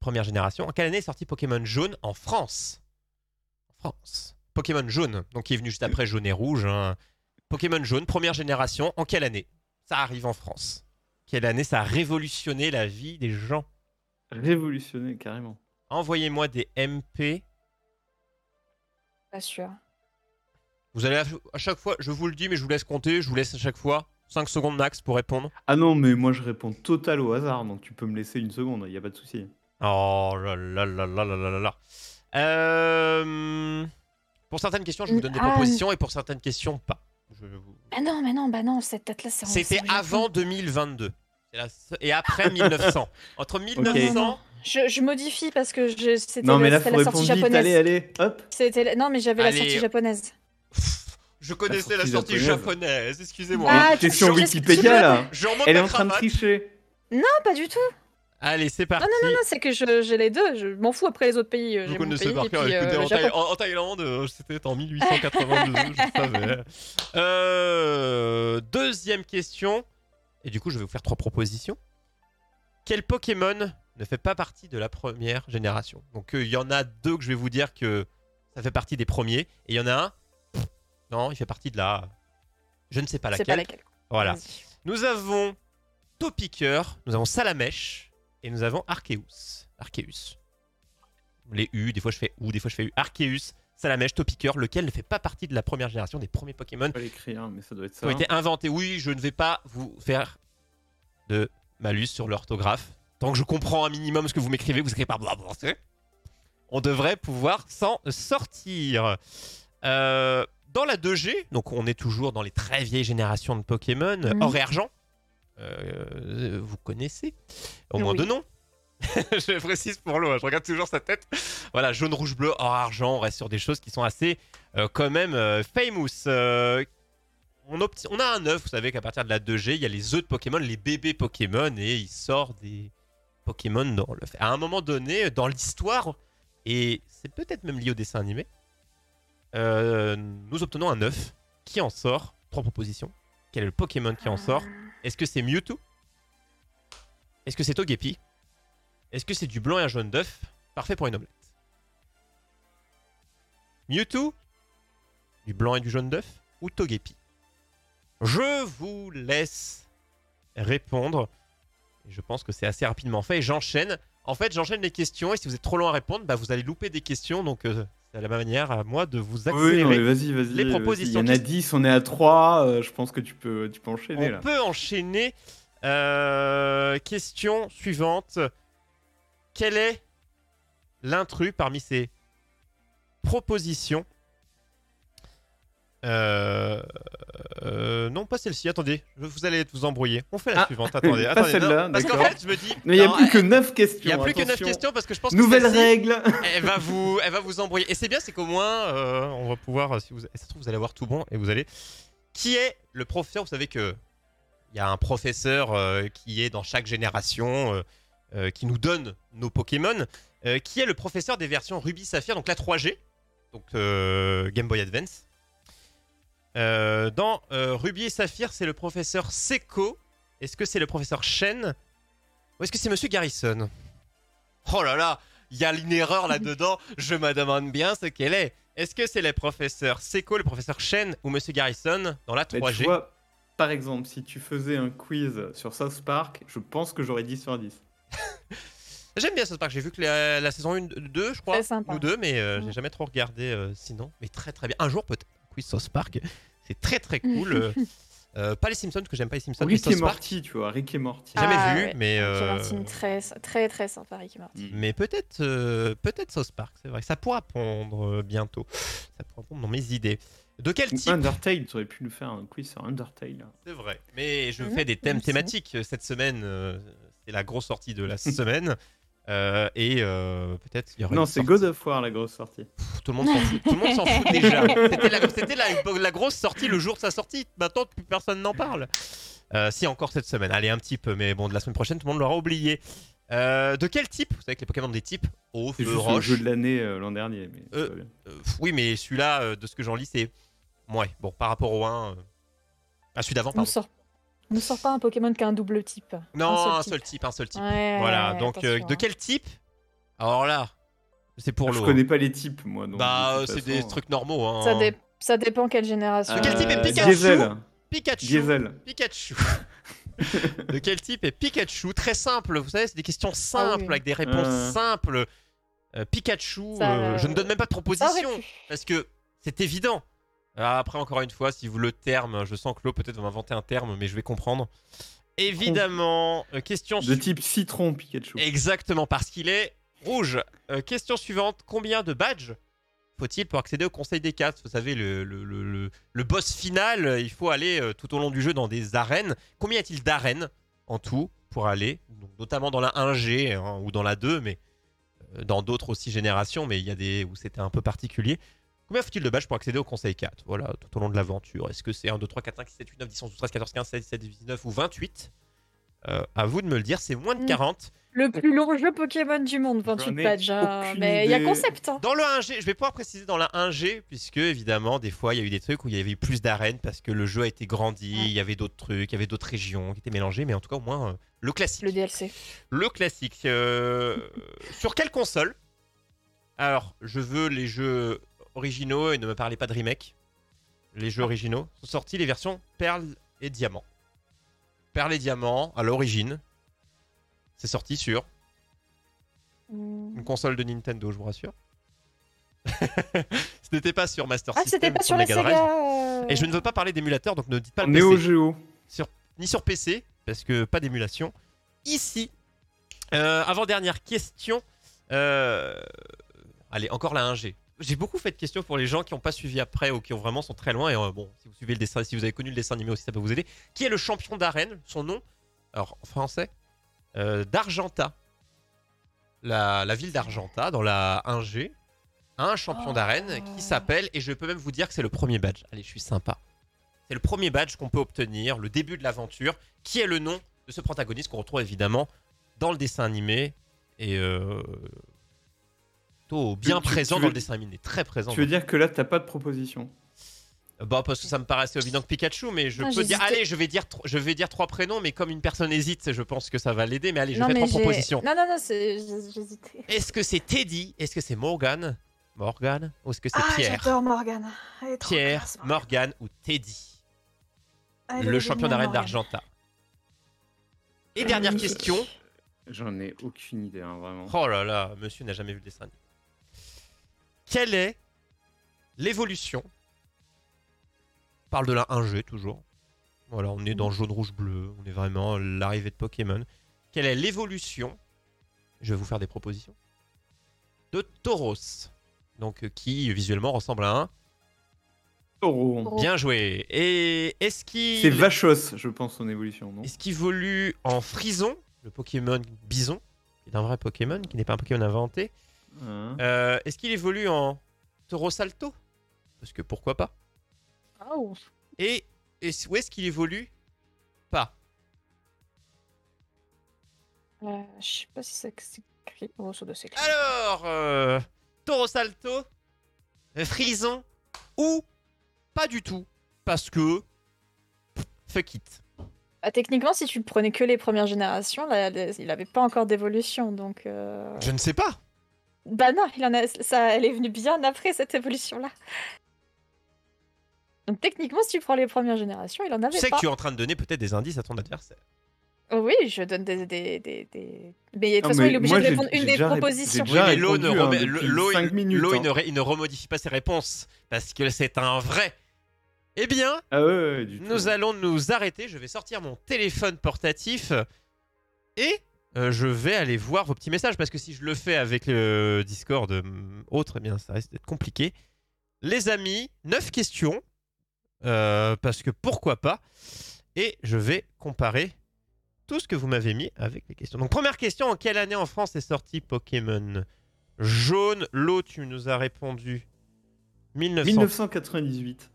première génération, en quelle année est sorti Pokémon jaune en France? En France. Pokémon jaune, donc qui est venu juste après jaune et rouge. hein. Pokémon jaune, première génération, en quelle année? Ça arrive en France. Quelle année ça a révolutionné la vie des gens? Révolutionné, carrément. Envoyez-moi des MP. Pas sûr. Vous allez à, chaque fois, je vous le dis, mais je vous laisse compter, je vous laisse à chaque fois 5 secondes max pour répondre. Ah non, mais moi je réponds total au hasard, donc tu peux me laisser une seconde, il n'y a pas de souci. Oh là là là là là là là. Euh... Pour certaines questions, je vous donne des propositions et pour certaines questions, pas. Je... Ah non, mais non, bah non, cette tête-là, c'est C'était avant 2022. Et après 1900. Entre 1900. Okay. Je, je, modifie parce que c'était la, la sortie japonaise. Allez, allez, hop. Non, mais j'avais la sortie japonaise. Je connaissais la sortie sortie japonaise. excusez-moi. Ah, question tu- Wikipédia, là. Je remonte Elle est en train de tricher. Non, pas du tout. Allez, c'est parti. Non, c'est que je- j'ai les deux. Je m'en fous après les autres pays. euh, connaissez pays par cœur. Écoutez, euh, en, le Thaï- Japon. en- en Thaïlande, euh, c'était en 1882, je savais. Euh, deuxième question. Et du coup, je vais vous faire trois propositions. Quel Pokémon ne fait pas partie de la première génération? Donc, euh, il y en a deux que je vais vous dire que ça fait partie des premiers. Et il y en a un. Non, il fait partie de la. Je ne sais pas laquelle. pas laquelle. Voilà. Nous avons Topiqueur, nous avons Salamèche et nous avons Arceus. Arceus. Les U, des fois je fais ou, des fois je fais U. Arceus, Salamèche, Topiqueur, lequel ne fait pas partie de la première génération des premiers Pokémon pas l'écrire, mais ça doit être qui ça. ont été inventés. Oui, je ne vais pas vous faire de malus sur l'orthographe. Tant que je comprends un minimum ce que vous m'écrivez, vous écrivez pas blablabla, c'est- On devrait pouvoir s'en sortir. Euh, dans la 2G, donc on est toujours dans les très vieilles générations de Pokémon, Mhm. or et argent. Euh, vous connaissez au moins Oui. deux noms. je précise pour l'eau, hein, je regarde toujours sa tête. Voilà, jaune, rouge, bleu, or, argent, on reste sur des choses qui sont assez euh, quand même euh, famous. Euh, on, on a un œuf, vous savez qu'à partir de la 2G, il y a les œufs de Pokémon, les bébés Pokémon, et il sort des Pokémon dans l'œuf. À un moment donné, dans l'histoire, et c'est peut-être même lié au dessin animé, euh, nous obtenons un œuf qui en sort. Trois propositions. Quel est le Pokémon qui en sort Est-ce que c'est Mewtwo Est-ce que c'est Togepi Est-ce que c'est du blanc et un jaune d'œuf Parfait pour une omelette. Mewtwo Du blanc et du jaune d'œuf Ou Togepi Je vous laisse répondre. Et je pense que c'est assez rapidement fait. J'enchaîne. En fait, j'enchaîne les questions. Et si vous êtes trop long à répondre, bah, vous allez louper des questions. Donc, euh, c'est la manière à moi de vous Oui, accélérer. mais vas-y, vas-y. les vas-y. propositions Il y en a qui- 10, on est à 3. je pense que tu peux, tu peux enchaîner On là. peut enchaîner. Euh, question suivante. Quel est l'intrus parmi ces propositions Euh, euh, non, pas celle-ci. Attendez, je- vous allez vous embrouiller. On fait la Ah, suivante. Attendez, pas attendez. celle-là, non, parce qu'en fait, je me dis. Mais il n'y a plus que elle- 9 questions. Il y a plus que 9 attention. questions parce que je pense que Nouvelle règle. elle va vous, elle va vous embrouiller. Et c'est bien, c'est qu'au moins, euh, on va pouvoir, si vous, ça se trouve, vous allez avoir tout bon et vous allez. Qui est le professeur? Vous savez que il y a un professeur euh, qui est dans chaque génération. euh, euh, qui nous donne nos Pokémon, euh, qui est le professeur des versions Ruby Saphir, donc la 3G, donc euh, Game Boy Advance. Euh, dans euh, Ruby et Saphir, c'est le professeur Seko. Est-ce que c'est le professeur Shen Ou est-ce que c'est Monsieur Garrison? Oh là là, il y a une erreur là-dedans. Je me demande bien ce qu'elle est. Est-ce que c'est le professeur Seko, le professeur Shen ou Monsieur Garrison dans la Mais 3G tu vois, par exemple, si tu faisais un quiz sur South Park, je pense que j'aurais 10 sur 10. J'aime bien South Park. J'ai vu que la, la saison 1, 2, je crois, ou 2, mais euh, j'ai jamais trop regardé euh, sinon. Mais très très bien. Un jour peut-être. Quiz South Park, c'est très très cool. euh, euh, pas les Simpsons, que j'aime pas les Simpsons. mais Rick et Morty, tu vois, Rick et Morty. Jamais Ah, vu, ouais. mais, Ricky euh, très, très très sympa Ricky Martin. Mm. Mais peut-être euh, peut-être South Park, c'est vrai. Ça pourra pondre bientôt. Ça pourra pondre dans mes idées. De quel type? Undertale, tu aurais pu nous faire un quiz sur Undertale. C'est vrai. Mais je Mhm, fais des thèmes aussi. thématiques cette semaine. euh, c'est la grosse sortie de la semaine. Euh, et euh, peut-être il y aura Non, c'est God of War la grosse sortie. Pff, Tout le monde s'en fout. Tout le monde s'en fout déjà. C'était la, c'était la- la grosse sortie le jour de sa sortie. Maintenant, plus personne n'en parle. Euh, si encore cette semaine. Allez, un petit peu. Mais bon, de la semaine prochaine, tout le monde l'aura oublié. Euh, de quel type Vous savez que les Pokémon des types Eau, C'est feu, juste le roche. jeu de l'année euh, l'an dernier. Mais Euh. Euh, oui, mais celui-là, euh, de ce que j'en lis, c'est. Ouais, bon, par rapport au 1. euh, Ah, celui d'avant, On pardon. sort, nous sort pas un Pokémon qui a un double type. Non, un type. seul type, un seul type. Ouais, voilà, ouais, donc euh, de hein. quel type? Alors là, c'est pour je l'eau. connais pas les types, moi. donc, Bah, de euh, c'est des façon, trucs normaux. Hein. Ça, dé- ça dépend quelle génération. De quel type est euh, Pikachu? Diesel. Pikachu. Diesel. Pikachu. de quel type est Pikachu? Très simple, vous savez, c'est des questions simples, oui. avec des réponses Euh. simples. Euh, Pikachu, Ça, euh, je ne donne même pas de proposition, parce que c'est évident. Ah, Après, encore une fois, si vous le terme, je sens que Lo peut-être va m'inventer un terme, mais je vais comprendre. Évidemment, euh, question De su- type citron Pikachu. Exactement, parce qu'il est rouge. Euh, question suivante, combien de badges faut-il pour accéder au Conseil des 4 Vous savez, le, le, le- le- boss final, il faut aller euh, tout au long du jeu dans des arènes. Combien y a-t-il d'arènes en tout pour aller? Donc, Notamment dans la 1G hein, ou dans la 2, mais euh, dans d'autres aussi générations, mais il y a des où c'était un peu particulier. Combien faut-il de badges pour accéder au Conseil 4 Voilà, tout au long de l'aventure. Est-ce que c'est 1, 2, 3, 4, 5, 6, 7, 8, 9, 10, 11, 12, 13, 14, 15, 16, 17, 18, 19 ou 28 Euh, À vous de me le dire, c'est moins de Mm. 40. Le plus long jeu Pokémon du monde, 28 J'en ai pages. hein. Mais il y a concept. hein. Dans le 1G, je vais pouvoir préciser dans la 1G, puisque évidemment, des fois, il y a eu des trucs où il y avait eu plus d'arènes parce que le jeu a été grandi, Ouais. il y avait d'autres trucs, il y avait d'autres régions qui étaient mélangées, mais en tout cas, au moins, euh, le classique. Le DLC. Le classique. euh, sur quelle console? Alors, je veux les jeux originaux et ne me parlez pas de remake. Les jeux originaux sont sortis les versions Perle et Diamant. Perle et Diamant, à l'origine, c'est sorti sur Hmm. une console de Nintendo, je vous rassure. Ce n'était pas sur Master Ah, System, c'était pas sur la Drive. Et je ne veux pas parler d'émulateur, donc ne dites pas le Neo PC. Geo. Ni sur PC, parce que pas d'émulation. Ici, euh, avant-dernière question. Euh, Allez, encore la 1G. J'ai beaucoup fait de questions pour les gens qui n'ont pas suivi après ou qui ont vraiment sont très loin. Et euh, bon, si vous suivez le dessin, si vous avez connu le dessin animé aussi, ça peut vous aider. Qui est le champion d'arène? Son nom, alors en français, euh, d'Argenta. La, la ville d'Argenta, dans la 1G, a un champion Oh. d'arène qui s'appelle, et je peux même vous dire que c'est le premier badge. Allez, je suis sympa. C'est le premier badge qu'on peut obtenir, le début de l'aventure, qui est le nom de ce protagoniste qu'on retrouve évidemment dans le dessin animé et euh, plutôt bien Tu- présent tu dans veux- le dessin animé, très présent. Tu veux dire que là, t'as pas de proposition Bah parce que ça me paraissait évident que Pikachu, mais je Ah, peux dire, allez, je vais dire, tro- je vais dire trois prénoms, mais comme une personne hésite, je pense que ça va l'aider. Mais allez, je non, faire trois j'ai- propositions. Non, non, non, j'hésitais. Est-ce que c'est Teddy? Est-ce que c'est Morgan? Morgan? Ou est-ce que c'est Ah, Pierre? j'adore trop Pierre, classe. Morgan ou Teddy? Elle Le champion d'arène d'Argenta. Et dernière Euh, question. J'en ai aucune idée, hein, vraiment. Oh là là, monsieur n'a jamais vu le dessin animé. Quelle est l'évolution? On parle de la 1G toujours. Voilà, on est dans jaune, rouge, bleu. On est vraiment à l'arrivée de Pokémon. Quelle est l'évolution? Je vais vous faire des propositions. De Tauros. Donc, euh, qui visuellement ressemble à un. Taureau. Bien joué. Et est-ce qu'il. C'est Vachos, je pense, son évolution, non? Est-ce qu'il évolue en frison, le Pokémon bison, qui est un vrai Pokémon, qui n'est pas un Pokémon inventé Hein Euh, Est-ce qu'il évolue en Taureau Salto? Parce que pourquoi pas? Ah, Et est où est-ce qu'il évolue? Pas Euh, je sais pas si ça s'écrit. Oh, ça doit s'écrire. Alors, euh, Toro Salto, Frison ou pas du tout Parce que. pff, Fuck it. Bah, techniquement, si tu prenais que les premières générations, là, il avait pas encore d'évolution, donc. euh, Je ne sais pas. Bah non, il en a... ça, elle est venue bien après cette évolution-là. Donc techniquement, si tu prends les premières générations, il en Tu avait sais que pas. tu es en train de donner peut-être des indices à ton adversaire. Oh Oui, je donne des... des, des, des- Mais de toute façon, il est obligé moi, de répondre une des propositions. mais l'eau ne, hein, il- minutes, l'eau, il hein. ne ré- il ne remodifie pas ses réponses parce que c'est un vrai. Eh bien, Ah ouais, ouais, ouais, du tout. nous allons nous arrêter. Je vais sortir mon téléphone portatif et euh, je vais aller voir vos petits messages parce que si je le fais avec le Discord euh, autre, eh bien ça risque d'être compliqué. Les amis, 9 questions euh, parce que pourquoi pas Et je vais comparer tout ce que vous m'avez mis avec les questions. Donc première question, en quelle année en France est sorti Pokémon Jaune, l'eau, tu nous as répondu 1900 1998.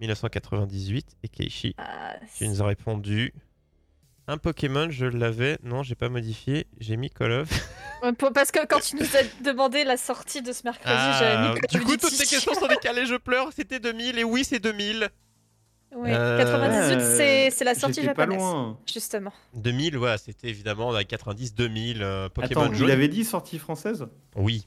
1998 et Keishi, Ah, tu nous as répondu un Pokémon, je l'avais, non, j'ai pas modifié, j'ai mis Call of. Parce que quand tu nous as demandé la sortie de ce mercredi, j'avais Ah, mis Call du coup, toutes ces questions sont décalées, je pleure, c'était 2000 et oui, c'est 2000. Oui, Euh, 98, Ouais, c'est la sortie J'étais pas japonaise. loin. Justement. 2000, ouais, c'était évidemment dans les 90, 2000, euh, Pokémon Attends, jaune. il avait dit sortie française? Oui,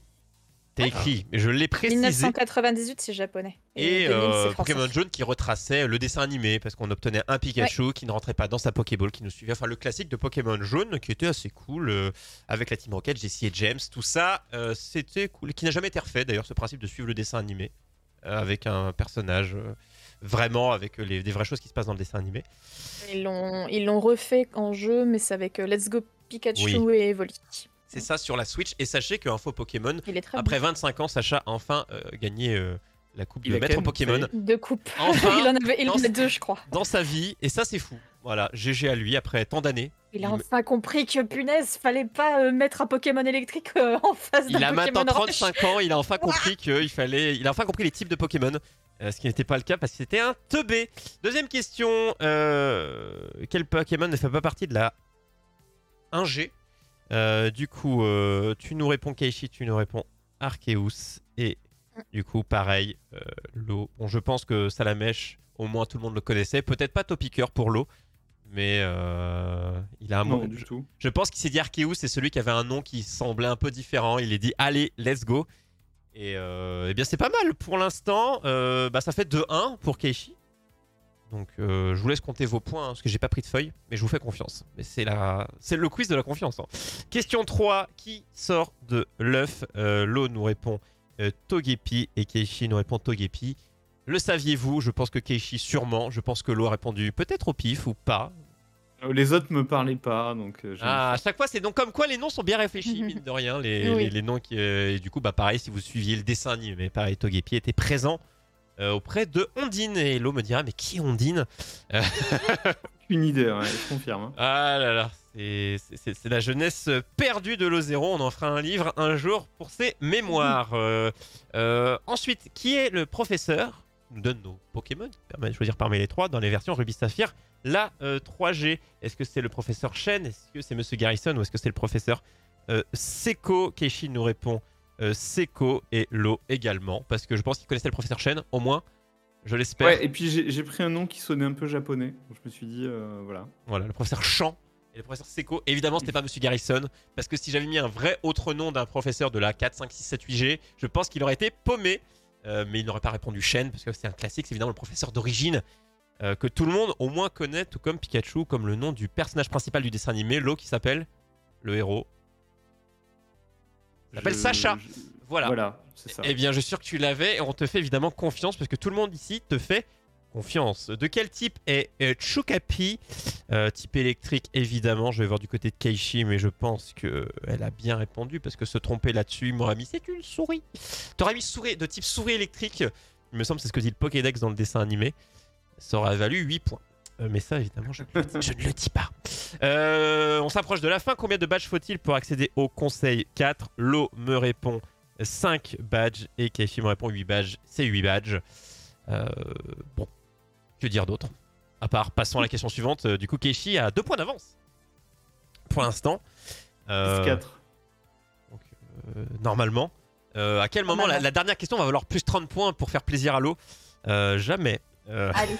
t'as écrit, mais je l'ai précisé. 1998, c'est japonais. Et 2000, euh, français. Pokémon jaune qui retraçait le dessin animé parce qu'on obtenait un Pikachu qui ne rentrait pas dans sa Pokéball, qui nous suivait. Enfin, le classique de Pokémon jaune qui était assez cool euh, avec la Team Rocket, Jessie et James. Tout ça, euh, c'était cool. Qui n'a jamais été refait d'ailleurs, ce principe de suivre le dessin animé euh, avec un personnage euh, vraiment avec les, des vraies choses qui se passent dans le dessin animé. Ils l'ont ils l'ont refait en jeu, mais c'est avec euh, Let's Go Pikachu Oui. et Evoli. C'est ça sur la Switch. Et sachez qu'un faux Pokémon, Il est très après 25 ans, Sacha a enfin euh, gagné euh, la coupe Il de maître Pokémon. Deux coupes. Enfin, il en avait il en deux, je crois. dans sa vie. Et ça, c'est fou. Voilà, GG à lui après tant d'années. Il a Il- enfin compris que punaise, fallait pas euh, mettre un Pokémon électrique euh, en face d'un Il a Pokémon maintenant orange. 35 ans, il a enfin compris qu'il fallait, il a enfin compris les types de Pokémon, euh, ce qui n'était pas le cas parce que c'était un teubé. Deuxième question, euh, quel Pokémon ne fait pas partie de la 1G Euh, Du coup, euh, tu nous réponds Keishi, tu nous réponds Arceus et du coup pareil, euh, l'eau. Bon, je pense que Salamèche, au moins tout le monde le connaissait, peut-être pas Topiqueur pour l'eau. Mais il a un du tout. je pense qu'il s'est dit Arceus, c'est celui qui avait un nom qui semblait un peu différent. Il est dit allez, let's go. Et eh bien c'est pas mal pour l'instant. Bah, ça fait 2-1 pour Keishi. Donc euh, je vous laisse compter vos points hein, parce que j'ai pas pris de feuille, mais je vous fais confiance. Mais c'est la, c'est le quiz de la confiance. hein. Question 3 qui sort de l'œuf? Euh, Lo nous répond euh, Togepi et Keishi nous répond Togepi. Le saviez-vous? Je pense que Keishi sûrement. Je pense que Lo a répondu peut-être au pif ou pas. Euh, Les autres me parlaient pas, donc. j'ai- Ah, à chaque fois, c'est donc comme quoi les noms sont bien réfléchis, mine de rien. Les, Oui. les- les noms qui. euh, et du coup, bah pareil, si vous suiviez le dessin animé, pareil, Togepi était présent auprès de Ondine. Et Lo me dira, mais qui est Ondine Une idée, ouais, je confirme. hein. Ah là là, c'est- la jeunesse perdue de l'Ozéro. On en fera un livre un jour pour ses mémoires. Euh, euh, ensuite, qui est le professeur nous donne nos Pokémon, qui permet de choisir parmi les trois dans les versions Ruby Saphir, la euh, 3G. Est-ce que c'est le professeur Shen? Est-ce que c'est Monsieur Garrison? Ou est-ce que c'est le professeur euh, Seko Keishi nous répond euh, Seko et Lo également. Parce que je pense qu'il connaissait le professeur Shen, au moins. Je l'espère. Ouais, et puis j'ai pris un nom qui sonnait un peu japonais. Donc je me suis dit, euh, voilà. Voilà, le professeur Chan et le professeur Seko. Évidemment, c'était pas Monsieur Garrison, parce que si j'avais mis un vrai autre nom d'un professeur de la 4, 5, 6, 7, 8G, je pense qu'il aurait été paumé. Euh, mais il n'aurait pas répondu Shen, parce que c'est un classique, c'est évidemment le professeur d'origine euh, que tout le monde au moins connaît, tout comme Pikachu, comme le nom du personnage principal du dessin animé, Lo qui s'appelle le héros. Il s'appelle Je- Sacha. je- Voilà. Voilà, c'est ça. Eh bien, je suis sûr que tu l'avais et on te fait évidemment confiance parce que tout le monde ici te fait confiance. De quel type est euh, Chokapi Euh, Type électrique, évidemment. Je vais voir du côté de Keishi, mais je pense qu'elle a bien répondu parce que se tromper là-dessus, il m'aurait mis c'est une souris. T'aurais mis souris de type souris électrique. Il me semble que c'est ce que dit le Pokédex dans le dessin animé. Ça aurait valu 8 points. Euh, mais ça, évidemment, je, ne le dis- je ne le dis pas. Euh, on s'approche de la fin. Combien de badges faut-il pour accéder au conseil 4 Lo me répond 5 badges et Keishi me répond 8 badges. C'est 8 badges. Euh, bon, que dire d'autre? À part, passons à la question suivante. Du coup, Keishi a 2 points d'avance pour l'instant. Euh, 4. donc, euh, normalement. Euh, à quel moment la, la dernière question va valoir plus 30 points pour faire plaisir à l'eau Euh, Jamais. Euh, Allez.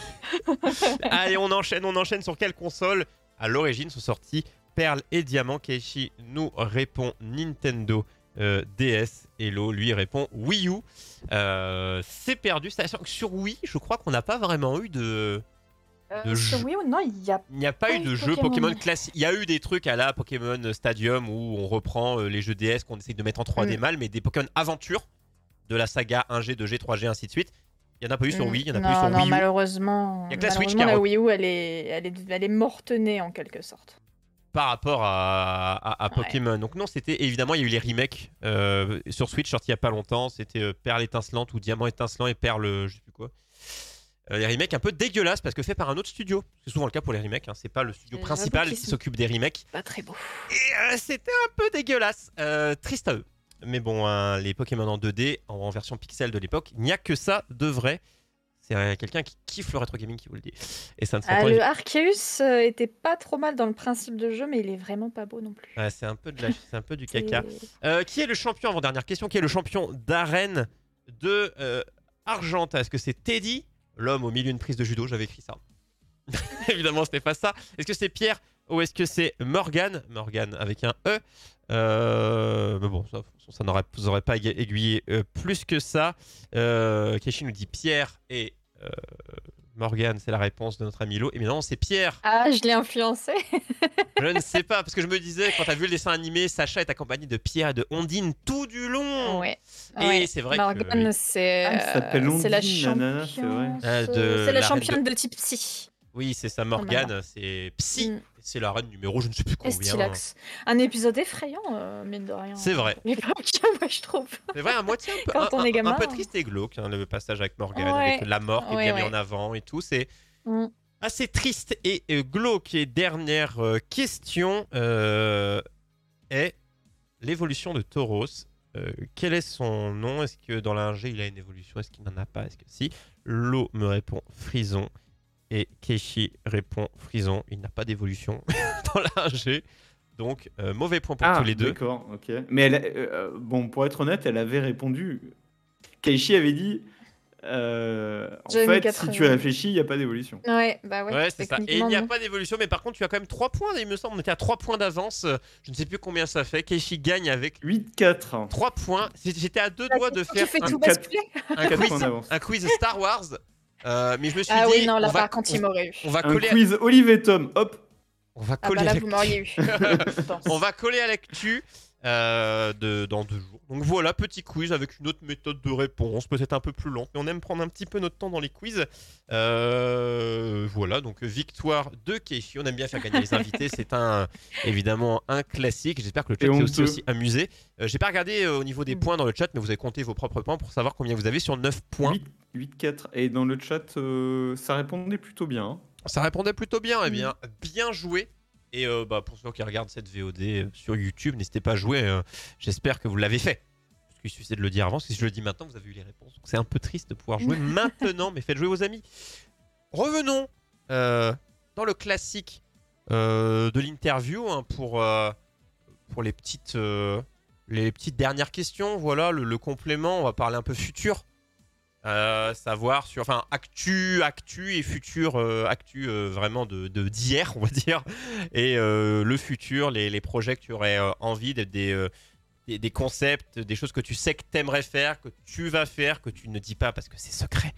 Allez, on enchaîne, on enchaîne sur quelle console? À l'origine sont sortis Perle et Diamant. Keishi nous répond Nintendo euh, DS. Hello lui répond Wii U. Euh, C'est perdu. C'est-à-dire que Sur Wii, je crois qu'on n'a pas vraiment eu de. De sur. Wii U, non, il a. N'y a pas eu de jeu Pokémon classique. Il y a eu des trucs à la Pokémon Stadium où on reprend les jeux DS qu'on essaye de mettre en 3D Mm. mal, mais des Pokémon aventure de la saga 1G, 2G, 3G, ainsi de suite. Il n'y en a pas eu sur Mm. Wii, il y en a non, pas eu sur non, Wii U. malheureusement, Il y a que la Switch malheureusement, qui a la Wii U, elle est, elle est, elle est morte-née en quelque sorte. par rapport à, à- à Ouais. Pokémon. Donc non, c'était évidemment, il y a eu les remakes euh, sur Switch sortis il y a pas longtemps. C'était euh, Perle étincelante ou Diamant étincelant et Perle, euh, je sais plus quoi. Euh, les remakes un peu dégueulasses parce que fait par un autre studio. C'est souvent le cas pour les remakes. hein. C'est pas le studio principal qui s'occupe des remakes. Pas très beau. Et c'était un peu dégueulasse. Triste à eux. Mais bon, hein, les Pokémon en 2D, en, version pixel de l'époque, il n'y a que ça de vrai. C'est quelqu'un qui kiffe le rétro gaming qui vous le dit. Et ça ne Ah, le Arceus euh, était pas trop mal dans le principe de jeu, mais il est vraiment pas beau non plus. C'est un peu de la- c'est un peu du caca. Euh, qui est le champion avant dernière question Qui est le champion d'arène de euh, Argenta? Est-ce que c'est Teddy, l'homme au milieu d'une prise de judo? J'avais écrit ça. Évidemment, c'était pas ça. Est-ce que c'est Pierre ou est-ce que c'est Morgan Morgan avec un E. Euh, mais bon, ça, ça n'aurait vous aurait pas aiguillé- euh, plus que ça. Euh, Keshi nous dit Pierre et euh, Morgan, c'est la réponse de notre ami Lo. Et non, c'est Pierre. Ah, je l'ai influencé. Je ne sais pas, parce que je me disais, quand t'as vu le dessin animé, Sacha est accompagné de Pierre et de Ondine tout du long. Ouais. Et ouais. c'est vrai que- Morgane, c'est Ah, elle s'appelle c'est la vrai. championne. Ah, de C'est la l'arène championne de type psy. Oui, c'est ça, Morgane, c'est Psy. Mm. C'est la reine numéro, je ne sais plus combien. Stylax. Un épisode effrayant, euh, mine de rien. C'est vrai. à l'époque, moi, je trouve. C'est vrai, à moitié un peu, Quand un, on est gamin, un peu triste et glauque, hein, le passage avec Morgane, Ouais. avec la mort qui est Ouais, bien mis en avant et tout. C'est Mm. assez triste et euh, glauque. Et dernière euh, question euh, est l'évolution de Tauros. Euh, quel est son nom? Est-ce que dans l'ingé il a une évolution? Est-ce qu'il n'en a pas? Est-ce que si? Lo me répond Frison et Keishi répond Frison. Il n'a pas d'évolution dans l'ingé. Donc euh, mauvais point pour Ah, tous les deux. D'accord, ok. Mais elle, a- euh, bon, pour être honnête, elle avait répondu. Keishi avait dit. euh, en fait, si tu euh, réfléchis, il n'y a pas d'évolution. Ouais, bah ouais. Ouais, c'est ça. Et il n'y a pas d'évolution, mais par contre, tu as quand même 3 points, il me semble. On était à 3 points d'avance. Euh, Je ne sais plus combien ça fait. Keishi gagne avec 8-4. 3 points. J'étais à deux Bah, doigts de faire fais un, tout quiz, un quiz Star Wars. Euh, mais je me suis Ah dit, oui, non, là, on, va, par contre, il m'aurait eu. on va Un coller, quiz Olive et Tom, hop. on va Ah coller bah là, à vous m'auriez eu. On va coller à l'actu euh, de, dans deux jours. Donc voilà, petit quiz avec une autre méthode de réponse, peut-être un peu plus lente, mais on aime prendre un petit peu notre temps dans les quiz. Euh, voilà, donc victoire de Keishi. On aime bien faire gagner les invités. C'est un évidemment un classique. J'espère que le chat Et s'est aussi, aussi amusé. Euh, J'ai pas regardé euh, au niveau des points dans le chat, mais vous avez compté vos propres points pour savoir combien vous avez sur 9 points. 8-4. Et dans le chat, ça répondait plutôt bien. Ça répondait plutôt bien, eh bien, bien joué. Et euh, bah, pour ceux qui regardent cette VOD euh, sur YouTube, n'hésitez pas à jouer. euh, J'espère que vous l'avez fait. Parce qu'il suffisait de le dire avant, parce que si je le dis maintenant, vous avez eu les réponses. C'est un peu triste de pouvoir jouer maintenant, mais faites jouer vos amis. Revenons euh, dans le classique euh, de l'interview hein, pour, pour les, petites, les petites dernières questions. Voilà, le, le complément, on va parler un peu futur. Euh, savoir sur enfin actu actu et futur euh, actu euh, vraiment de d'hier on va dire. Et euh, le futur les, les projets que tu aurais euh, envie d'être des, euh, des des concepts des choses que tu sais que t'aimerais faire que tu vas faire que tu ne dis pas parce que c'est secret.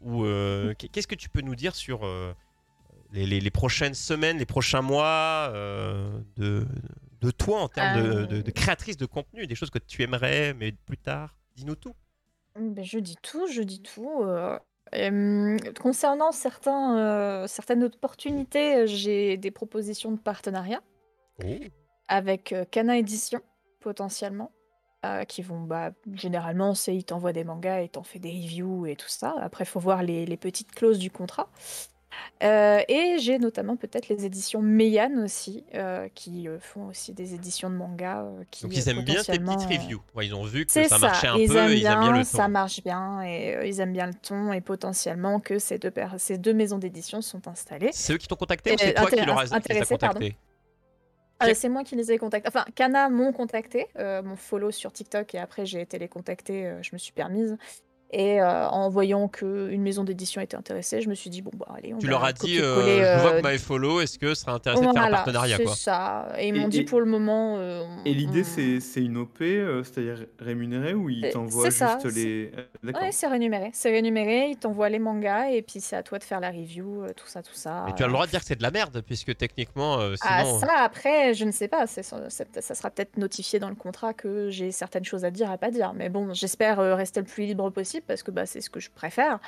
Ou euh, qu'est- qu'est-ce que tu peux nous dire sur euh, les, les- les prochaines semaines les prochains mois euh, de de toi en termes de- de, de créatrice de contenu des choses que tu aimerais mais plus tard? Dis-nous tout Ben, je dis tout, je dis tout. euh, concernant certains, euh, certaines opportunités, euh, j'ai des propositions de partenariat avec euh, Kana Édition, potentiellement, euh, qui vont, bah, généralement, c'est ils t'envoient des mangas et t'en fais des reviews et tout ça. Après, il faut voir les, les petites clauses du contrat. Euh, et j'ai notamment peut-être les éditions Meian aussi, euh, qui euh, font aussi des éditions de mangas. euh, qui, Donc ils aiment bien tes petites potentiellement, reviews. Ouais, ils ont vu que c'est ça ça, marchait un ils peu aiment et ils aiment bien le ton. ça marche bien et ils aiment bien le ton et potentiellement que ces deux, ces deux maisons d'édition sont installées. C'est eux qui t'ont contacté ou c'est toi qui, leur as- qui les as pardon. contactés c'est moi qui les ai contactés. Enfin, Kana m'ont contacté, euh, mon follow sur TikTok, et après j'ai été les contacter, je me suis permise. Et euh, en voyant qu'une maison d'édition était intéressée, je me suis dit, bon, bah allez, on Tu va leur as dit, euh, je vois euh, que My Follow, est-ce que ce serait intéressant de faire un voilà, partenariat c'est ça. Et ils m'ont dit, et- pour le moment, euh, Et l'idée, on- c'est c'est une OP, euh, c'est-à-dire rémunérée, ou ils t'envoient c'est ça, juste c'est- les. Ouais, c'est rémunéré. C'est rémunéré, ils t'envoient les mangas, et puis c'est à toi de faire la review, euh, tout ça, tout ça. Mais tu as le droit de dire que c'est de la merde, puisque techniquement, euh, Ah, sinon. ça, après, je ne sais pas. ça sera peut-être notifié dans le contrat que j'ai certaines choses à dire, à pas dire. Mais bon, j'espère euh, rester le plus libre possible parce que bah, c'est ce que je préfère.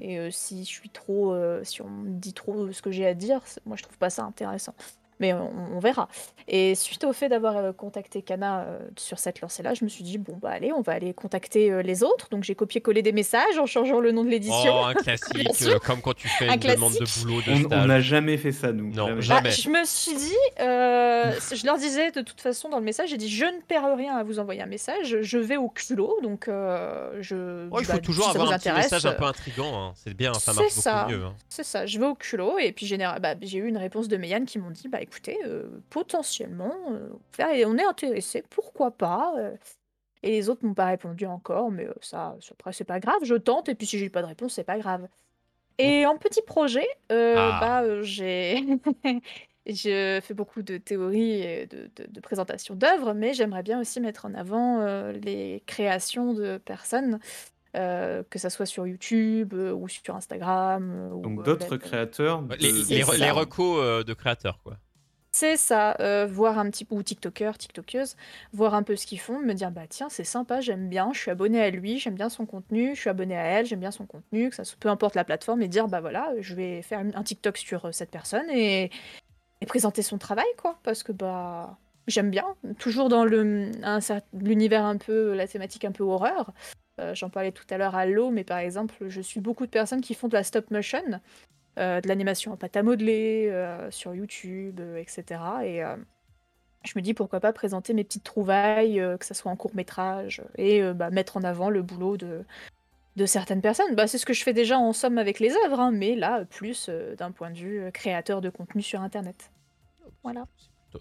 Et euh, si je suis trop, euh, si on me dit trop ce que j'ai à dire, moi je trouve pas ça intéressant. Mais on, on verra. Et suite au fait d'avoir euh, contacté Kana euh, sur cette lancée-là, je me suis dit bon bah allez, on va aller contacter euh, les autres. Donc j'ai copié-collé des messages en changeant le nom de l'édition. Oh, un classique, euh, comme quand tu fais Un une demande de boulot, de On n'a jamais fait ça, nous. Non, jamais. jamais. Bah, je me suis dit, euh, je leur disais de toute façon dans le message, j'ai dit je ne perds rien à vous envoyer un message, je vais au culot, donc euh, je. Oh, il faut bah, toujours si avoir un petit message un peu intrigant, hein. c'est bien, ça marche beaucoup ça. mieux. hein. C'est ça, je vais au culot et puis général, bah, j'ai eu une réponse de Meyane qui m'ont dit bah écoutez, euh, potentiellement, euh, on est intéressé, pourquoi pas. euh. Et les autres m'ont pas répondu encore, mais ça, après c'est pas grave, je tente et puis si j'ai pas de réponse, c'est pas grave. Et en petit projet, euh, Ah. bah euh, j'ai je fais beaucoup de théories et de, de, de présentations d'œuvres, mais j'aimerais bien aussi mettre en avant euh, les créations de personnes, euh, que ça soit sur YouTube euh, ou sur Instagram. ou, Donc d'autres créateurs. De- Les, les, les recos euh, de créateurs, quoi. C'est ça, euh, voir un petit peu, ou TikToker, TikTokeuse, voir un peu ce qu'ils font, me dire bah tiens, c'est sympa, j'aime bien, je suis abonné à lui, j'aime bien son contenu, je suis abonné à elle, j'aime bien son contenu, que ça se- peu importe la plateforme, et dire bah voilà, je vais faire un TikTok sur euh, cette personne et, et présenter son travail, quoi, parce que bah j'aime bien, toujours dans le un l'univers un peu, la thématique un peu horreur. Euh, J'en parlais tout à l'heure à l'eau, mais par exemple, je suis beaucoup de personnes qui font de la stop motion, euh, de l'animation en pâte à modeler euh, sur YouTube, euh, etc. Et euh, je me dis pourquoi pas présenter mes petites trouvailles, que ça soit en court métrage, et bah, mettre en avant le boulot de, de certaines personnes. Bah, c'est ce que je fais déjà en somme avec les œuvres, hein, mais là, plus d'un point de vue créateur de contenu sur Internet. Voilà.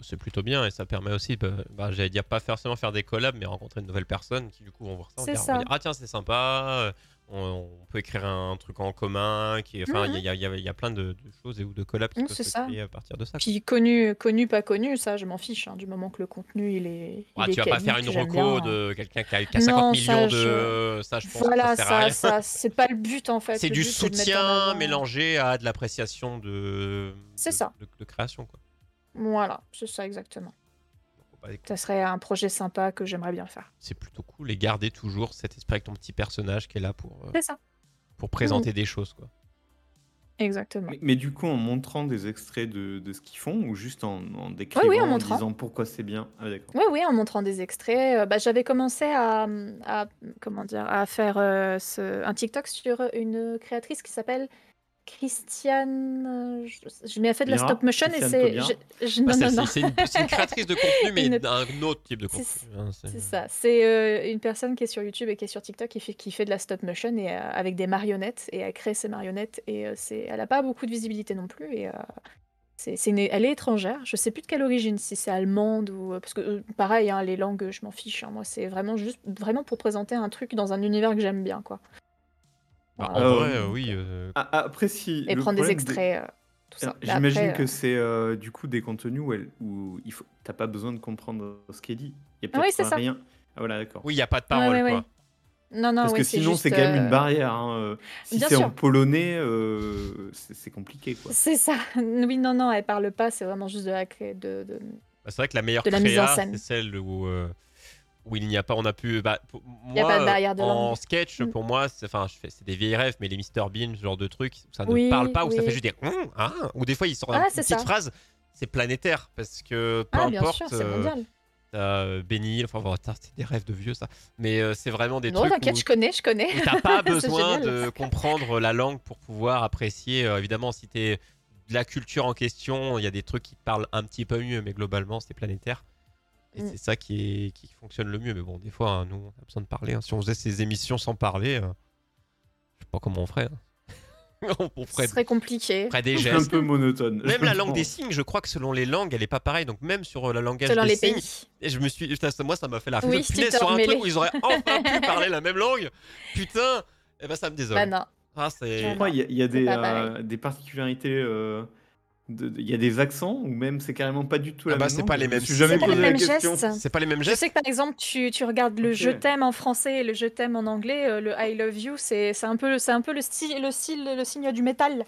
C'est plutôt- bien et ça permet aussi, bah, bah, j'allais dire pas forcément faire des collabs, mais rencontrer de nouvelles personnes qui du coup vont voir ça, C'est dire, ah tiens c'est sympa, on, on peut écrire un truc en commun, qui, enfin il y, a- y a- y a plein de, de choses et ou de collabs qui Mm, peuvent c'est se ça. créer à partir de ça. quoi. Puis connu, connu, pas connu, ça je m'en fiche, hein, du moment que le contenu il est. Ah, il tu est vas pas faire une reco de quelqu'un qui a, qui a 50 Non, millions ça, de. Ça, je pense Voilà, que ça ça, c'est pas le but en fait. C'est du soutien mélangé à de l'appréciation de, C'est ça. de, de création. Quoi. Voilà, c'est ça exactement. Bah, Ça serait un projet sympa que j'aimerais bien faire. c'est plutôt cool et garder toujours cet esprit avec ton petit personnage qui est là pour, euh, ça, pour présenter des choses. Quoi. exactement. Mais, mais du coup, en montrant des extraits de, de ce qu'ils font, ou juste en, en décrivant, oui, en en, montrant. disant pourquoi c'est bien. Ah. Oui, oui, en montrant des extraits. Euh, bah, J'avais commencé à, à- comment dire, à faire euh, ce- un TikTok sur une créatrice qui s'appelle Christiane. euh, Je, je m'ai fait de la stop motion et c'est. Je- je- Bah, non, non, celle-ci, non. c'est une, une créatrice de contenu, mais Une- d'un autre type de contenu. hein, c'est- ça. C'est euh, une personne qui est sur YouTube et qui est sur TikTok qui fait, qui fait de la stop motion et, euh, avec des marionnettes et elle crée ses marionnettes et euh, c'est, elle a pas beaucoup de visibilité non plus et euh, c'est, c'est une- elle est étrangère. Je sais plus de quelle origine, si c'est allemande ou parce que pareil, hein, les langues, je m'en fiche. hein. Moi, c'est vraiment juste vraiment pour présenter un truc dans un univers que j'aime bien, quoi. Bah, Voilà. en Euh, vrai, euh, oui. euh, Ah, ah, après, si. Et prendre des extraits, euh, tout ça. Mais J'imagine que euh, c'est euh, du coup des contenus où, elle- où il faut, t'as pas besoin de comprendre ce qu'elle dit. Il y a Ah oui, pas ça. rien. Ah voilà, d'accord. Oui, il n'y a pas de parole. ouais, ouais. quoi. Non, non, Parce ouais, que sinon, c'est quand même une barrière. hein, Si Bien c'est en polonais, euh, c'est compliqué, quoi. C'est ça. Oui, non, non, elle parle pas. C'est vraiment juste de la cré- de, de... Bah, c'est vrai que la meilleure De la mise en créa, scène. c'est celle où, euh, où il n'y a pas. On a pu. Bah, pour- moi, pas de en sketch, Mm. pour moi, c'est enfin, des vieilles rêves, mais les Mr Bean, ce genre de trucs, où ça ne Oui, parle pas, où ça fait juste des. Hum, ah, ou des fois, il sort Ah, une petite ça. phrase. C'est planétaire parce que peu Ah, bien importe. sûr, c'est euh, mondial. euh, Benny, enfin, bon, c'est des rêves de vieux ça. Mais euh, c'est vraiment des Non, trucs t'inquiète, je connais, je connais. t'as pas besoin génial. de comprendre la langue pour pouvoir apprécier. euh, évidemment, si t'es de la culture en question, il y a des trucs qui te parlent un petit peu mieux, mais globalement, c'est planétaire. Et Mm. c'est ça qui, est, qui fonctionne le mieux. Mais bon, des fois, hein, nous, on a besoin de parler. hein. Si on faisait ces émissions sans parler, euh, je sais pas comment on ferait. hein. on on Ce ferait, serait compliqué. ferait des C'est un gestes. peu monotone. Même je la langue des signes, je crois que selon les langues, elle est pas pareille. Donc même sur euh, le langage Selon des les signes, pays. et je me suis, putain, moi ça m'a fait la Oui, punaise sur un Tormélé. truc où ils auraient enfin pu parler la même langue. Putain, et ben ça me désole. Bah non. Ah, c'est. Bah, Moi, il y a, il y a des, euh, des particularités. euh, Il y a des accents ou même c'est carrément pas du tout la Ah bah, même c'est pas les Je me mêmes suis signes. jamais C'est pas les posé la mêmes question. gestes. C'est pas les mêmes Je gestes. sais que par exemple, tu, tu regardes le je t'aime en français et le je t'aime en anglais, euh, le I love you, c'est c'est un peu, c'est un peu le, style, le, style, le signe du métal.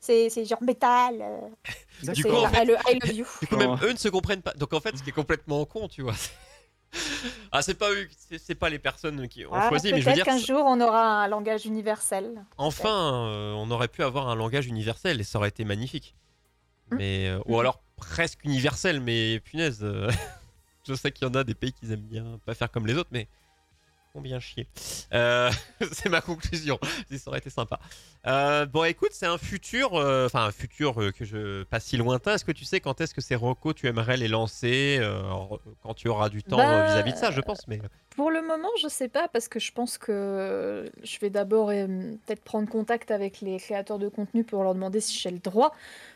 C'est c'est genre métal. euh, Du c'est coup, en la- fait- le I love you. Du coup, même eux ne se comprennent pas. Donc en fait, ce qui est complètement con, tu vois. ah, c'est pas eux, c'est- pas les personnes qui ont Ah, choisi, mais je veux Peut-être dire, qu'un jour on aura un langage universel. enfin, euh, on aurait pu avoir un langage universel et ça aurait été magnifique. Mm. Mais euh, ou alors presque universel, mais punaise, euh, je sais qu'il y en a des pays qui aiment bien pas faire comme les autres, mais bien chier. Euh, c'est ma conclusion. Ça aurait été sympa. Euh, bon, écoute, c'est un futur, euh, enfin un futur euh, que je pas si lointain. Est-ce que tu sais quand est-ce que ces recos tu aimerais les lancer euh, quand tu auras du temps Bah, vis-à-vis de ça, je pense. Mais Pour le moment, je sais pas parce que je pense que je vais d'abord euh, peut-être prendre contact avec les créateurs de contenu pour leur demander si j'ai le droit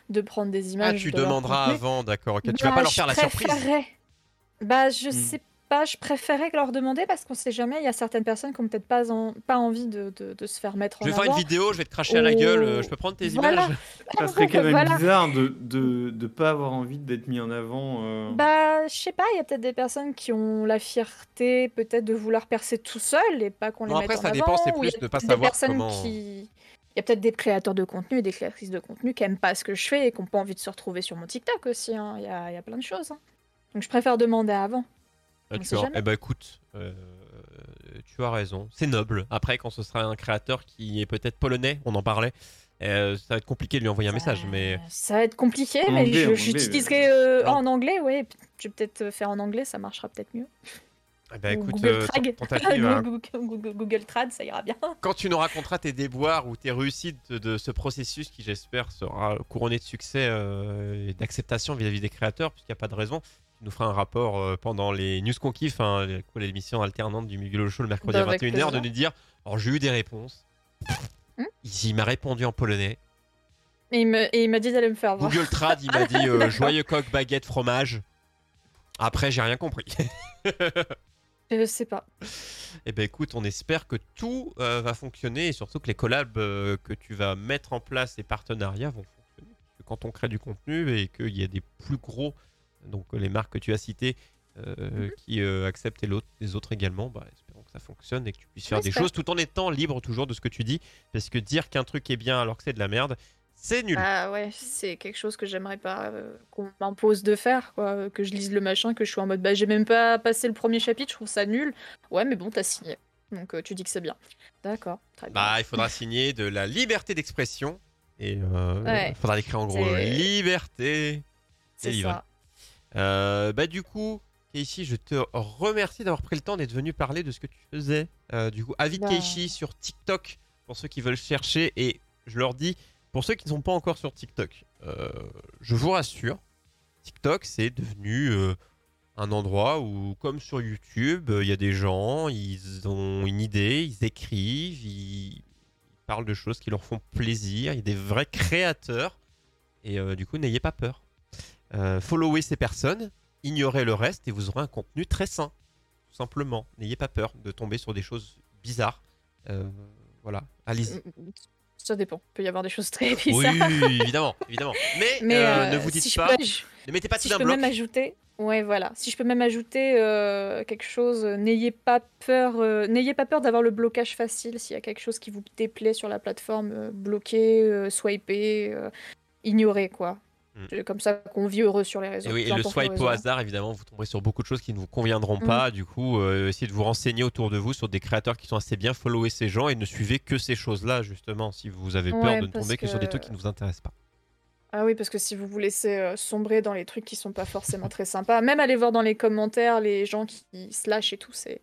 de prendre des ah, images. tu de leur demanderas avant, d'accord. ok. Tu vas Bah, pas leur faire la surprise. Bah, je Hmm. sais pas, je préférais leur demander parce qu'on sait jamais, il y a certaines personnes qui ont peut-être pas, en- pas envie de, de- de se faire mettre en Je vais faire une avant. vidéo, je vais te cracher à la Oh. gueule. euh, Je peux prendre tes Voilà. images Ça serait quand même Voilà. bizarre de, de, de pas avoir envie d'être mis en avant. euh. Bah, je sais pas, il y a peut-être des personnes qui ont la fierté peut-être de vouloir percer tout seul et pas qu'on les mette après, en ça avant. dépend, c'est ou il y plus a de pas peut-être savoir des personnes comment- qui... Il y a peut-être des créateurs de contenu et des créatrices de contenu qui aiment pas ce que je fais et qui n'ont pas envie de se retrouver sur mon TikTok aussi. hein. Il y, a, il y a plein de choses. hein. Donc je préfère demander avant. Ah, On tu. Eh ben écoute, euh, tu as raison. C'est noble. Après, quand ce sera un créateur qui est peut-être polonais, on en parlait, euh, ça va être compliqué de lui envoyer un message. Mais Ça va être compliqué, En mais anglais, je- j'utiliserai euh, en anglais, ouais. Je vais peut-être faire en anglais, ça marchera peut-être mieux. eh ben, écoute, Google euh, Trad. tentative, hein. Google, Google- Google Trad, ça ira bien. quand tu nous raconteras tes déboires ou tes réussites de, de ce processus qui, j'espère, sera couronné de succès euh, et d'acceptation vis-à-vis des créateurs, puisqu'il n'y a pas de raison, tu nous feras un rapport euh, pendant les news qu'on kiffe, hein, l'émission alternante du Miguel Show le mercredi à avec 21h, de nous dire alors j'ai eu des réponses. Hmm il m'a répondu en polonais. Et il me- et il m'a dit d'aller me faire voir. Google Trad, il m'a dit euh, joyeux coq, baguette, fromage. Après, j'ai rien compris. Je sais pas. Eh ben écoute, on espère que tout euh, va fonctionner et surtout que les collabs euh, que tu vas mettre en place, les partenariats vont fonctionner. Parce que quand on crée du contenu et qu'il y a des plus gros, donc euh, les marques que tu as citées, euh, Mhm. qui euh, acceptent et les autres également, bah, espérons que ça fonctionne et que tu puisses faire des choses tout en étant libre toujours de ce que tu dis. Parce que dire qu'un truc est bien alors que c'est de la merde, c'est nul. Bah ouais, c'est quelque chose que j'aimerais pas euh, qu'on m'impose de faire, quoi. Que je lise le machin, que je suis en mode bah j'ai même pas passé le premier chapitre, je trouve ça nul. Ouais, mais bon, t'as signé. Donc tu dis que c'est bien. D'accord, très bien. Bah, il faudra signer de la liberté d'expression. Et Ouais. il faudra l'écrire en gros liberté. c'est ça. Euh, bah du coup, Keishi, je te remercie d'avoir pris le temps d'être venu parler de ce que tu faisais. Euh, du coup, avis de Bah. Keishi sur TikTok pour ceux qui veulent chercher. Et je leur dis, pour ceux qui ne sont pas encore sur TikTok, euh, je vous rassure, TikTok c'est devenu un endroit où, comme sur YouTube, il y a des gens, ils ont une idée, ils écrivent, ils parlent de choses qui leur font plaisir. Il y a des vrais créateurs. Et du coup, n'ayez pas peur. Euh, followez ces personnes, ignorez le reste et vous aurez un contenu très sain. Tout simplement. N'ayez pas peur de tomber sur des choses bizarres. Euh, voilà, allez-y. Ça dépend. Il peut y avoir des choses très Oui, bizarres. évidemment, évidemment. Mais, Mais euh, euh, ne vous dites si je pas, peux aj- ne mettez pas si tout je d'un peux bloc. même ajouter, ouais, voilà. Si je peux même ajouter euh, quelque chose, euh, n'ayez pas peur, euh, n'ayez pas peur d'avoir le blocage facile. S'il y a quelque chose qui vous déplaît sur la plateforme, euh, bloquez, euh, swipez, euh, ignorez quoi. Mm. C'est comme ça qu'on vit heureux sur les réseaux. Et oui, et le swipe au hasard, évidemment, vous tomberez sur beaucoup de choses qui ne vous conviendront Mm. pas. Du coup, euh, essayez de vous renseigner autour de vous sur des créateurs qui sont assez bien, followez ces gens et ne suivez que ces choses-là, justement, si vous avez peur Ouais, de ne tomber que... sur des trucs qui ne vous intéressent pas. Ah oui, parce que si vous vous laissez euh, sombrer dans les trucs qui sont pas forcément très sympas, même aller voir dans les commentaires les gens qui se lâchent et tout, c'est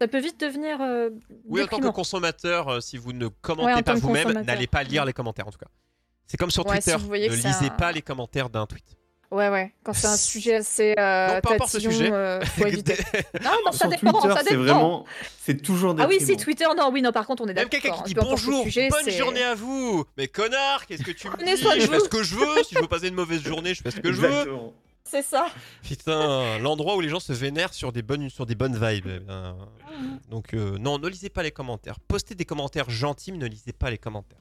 ça peut vite devenir euh, Oui, en tant que consommateur, euh, si vous ne commentez en pas vous-même, n'allez pas lire les commentaires en tout cas. C'est comme sur Ouais, Twitter, si ne lisez un- pas les commentaires d'un tweet. Ouais, ouais. Quand c'est un sujet assez euh, Non, peu importe le tatillon, sujet. euh, faut éviter. Non, non, ça Sur dépend, Twitter, ça c'est vraiment, c'est toujours Ah oui, c'est Twitter. Non, oui, non. Par contre, on est Même d'accord. quelqu'un hein, qui dit importe le bonjour, sujet, bonne journée à vous. Mais connard, qu'est-ce que tu me dis Je fais ce que je veux. Si je veux passer une mauvaise journée, je fais ce que je veux. Exactement. C'est ça. Putain, l'endroit où les gens se vénèrent sur des bonnes, sur des bonnes vibes. eh bien. Donc euh, non, ne lisez pas les commentaires. Postez des commentaires gentils, mais ne lisez pas les commentaires.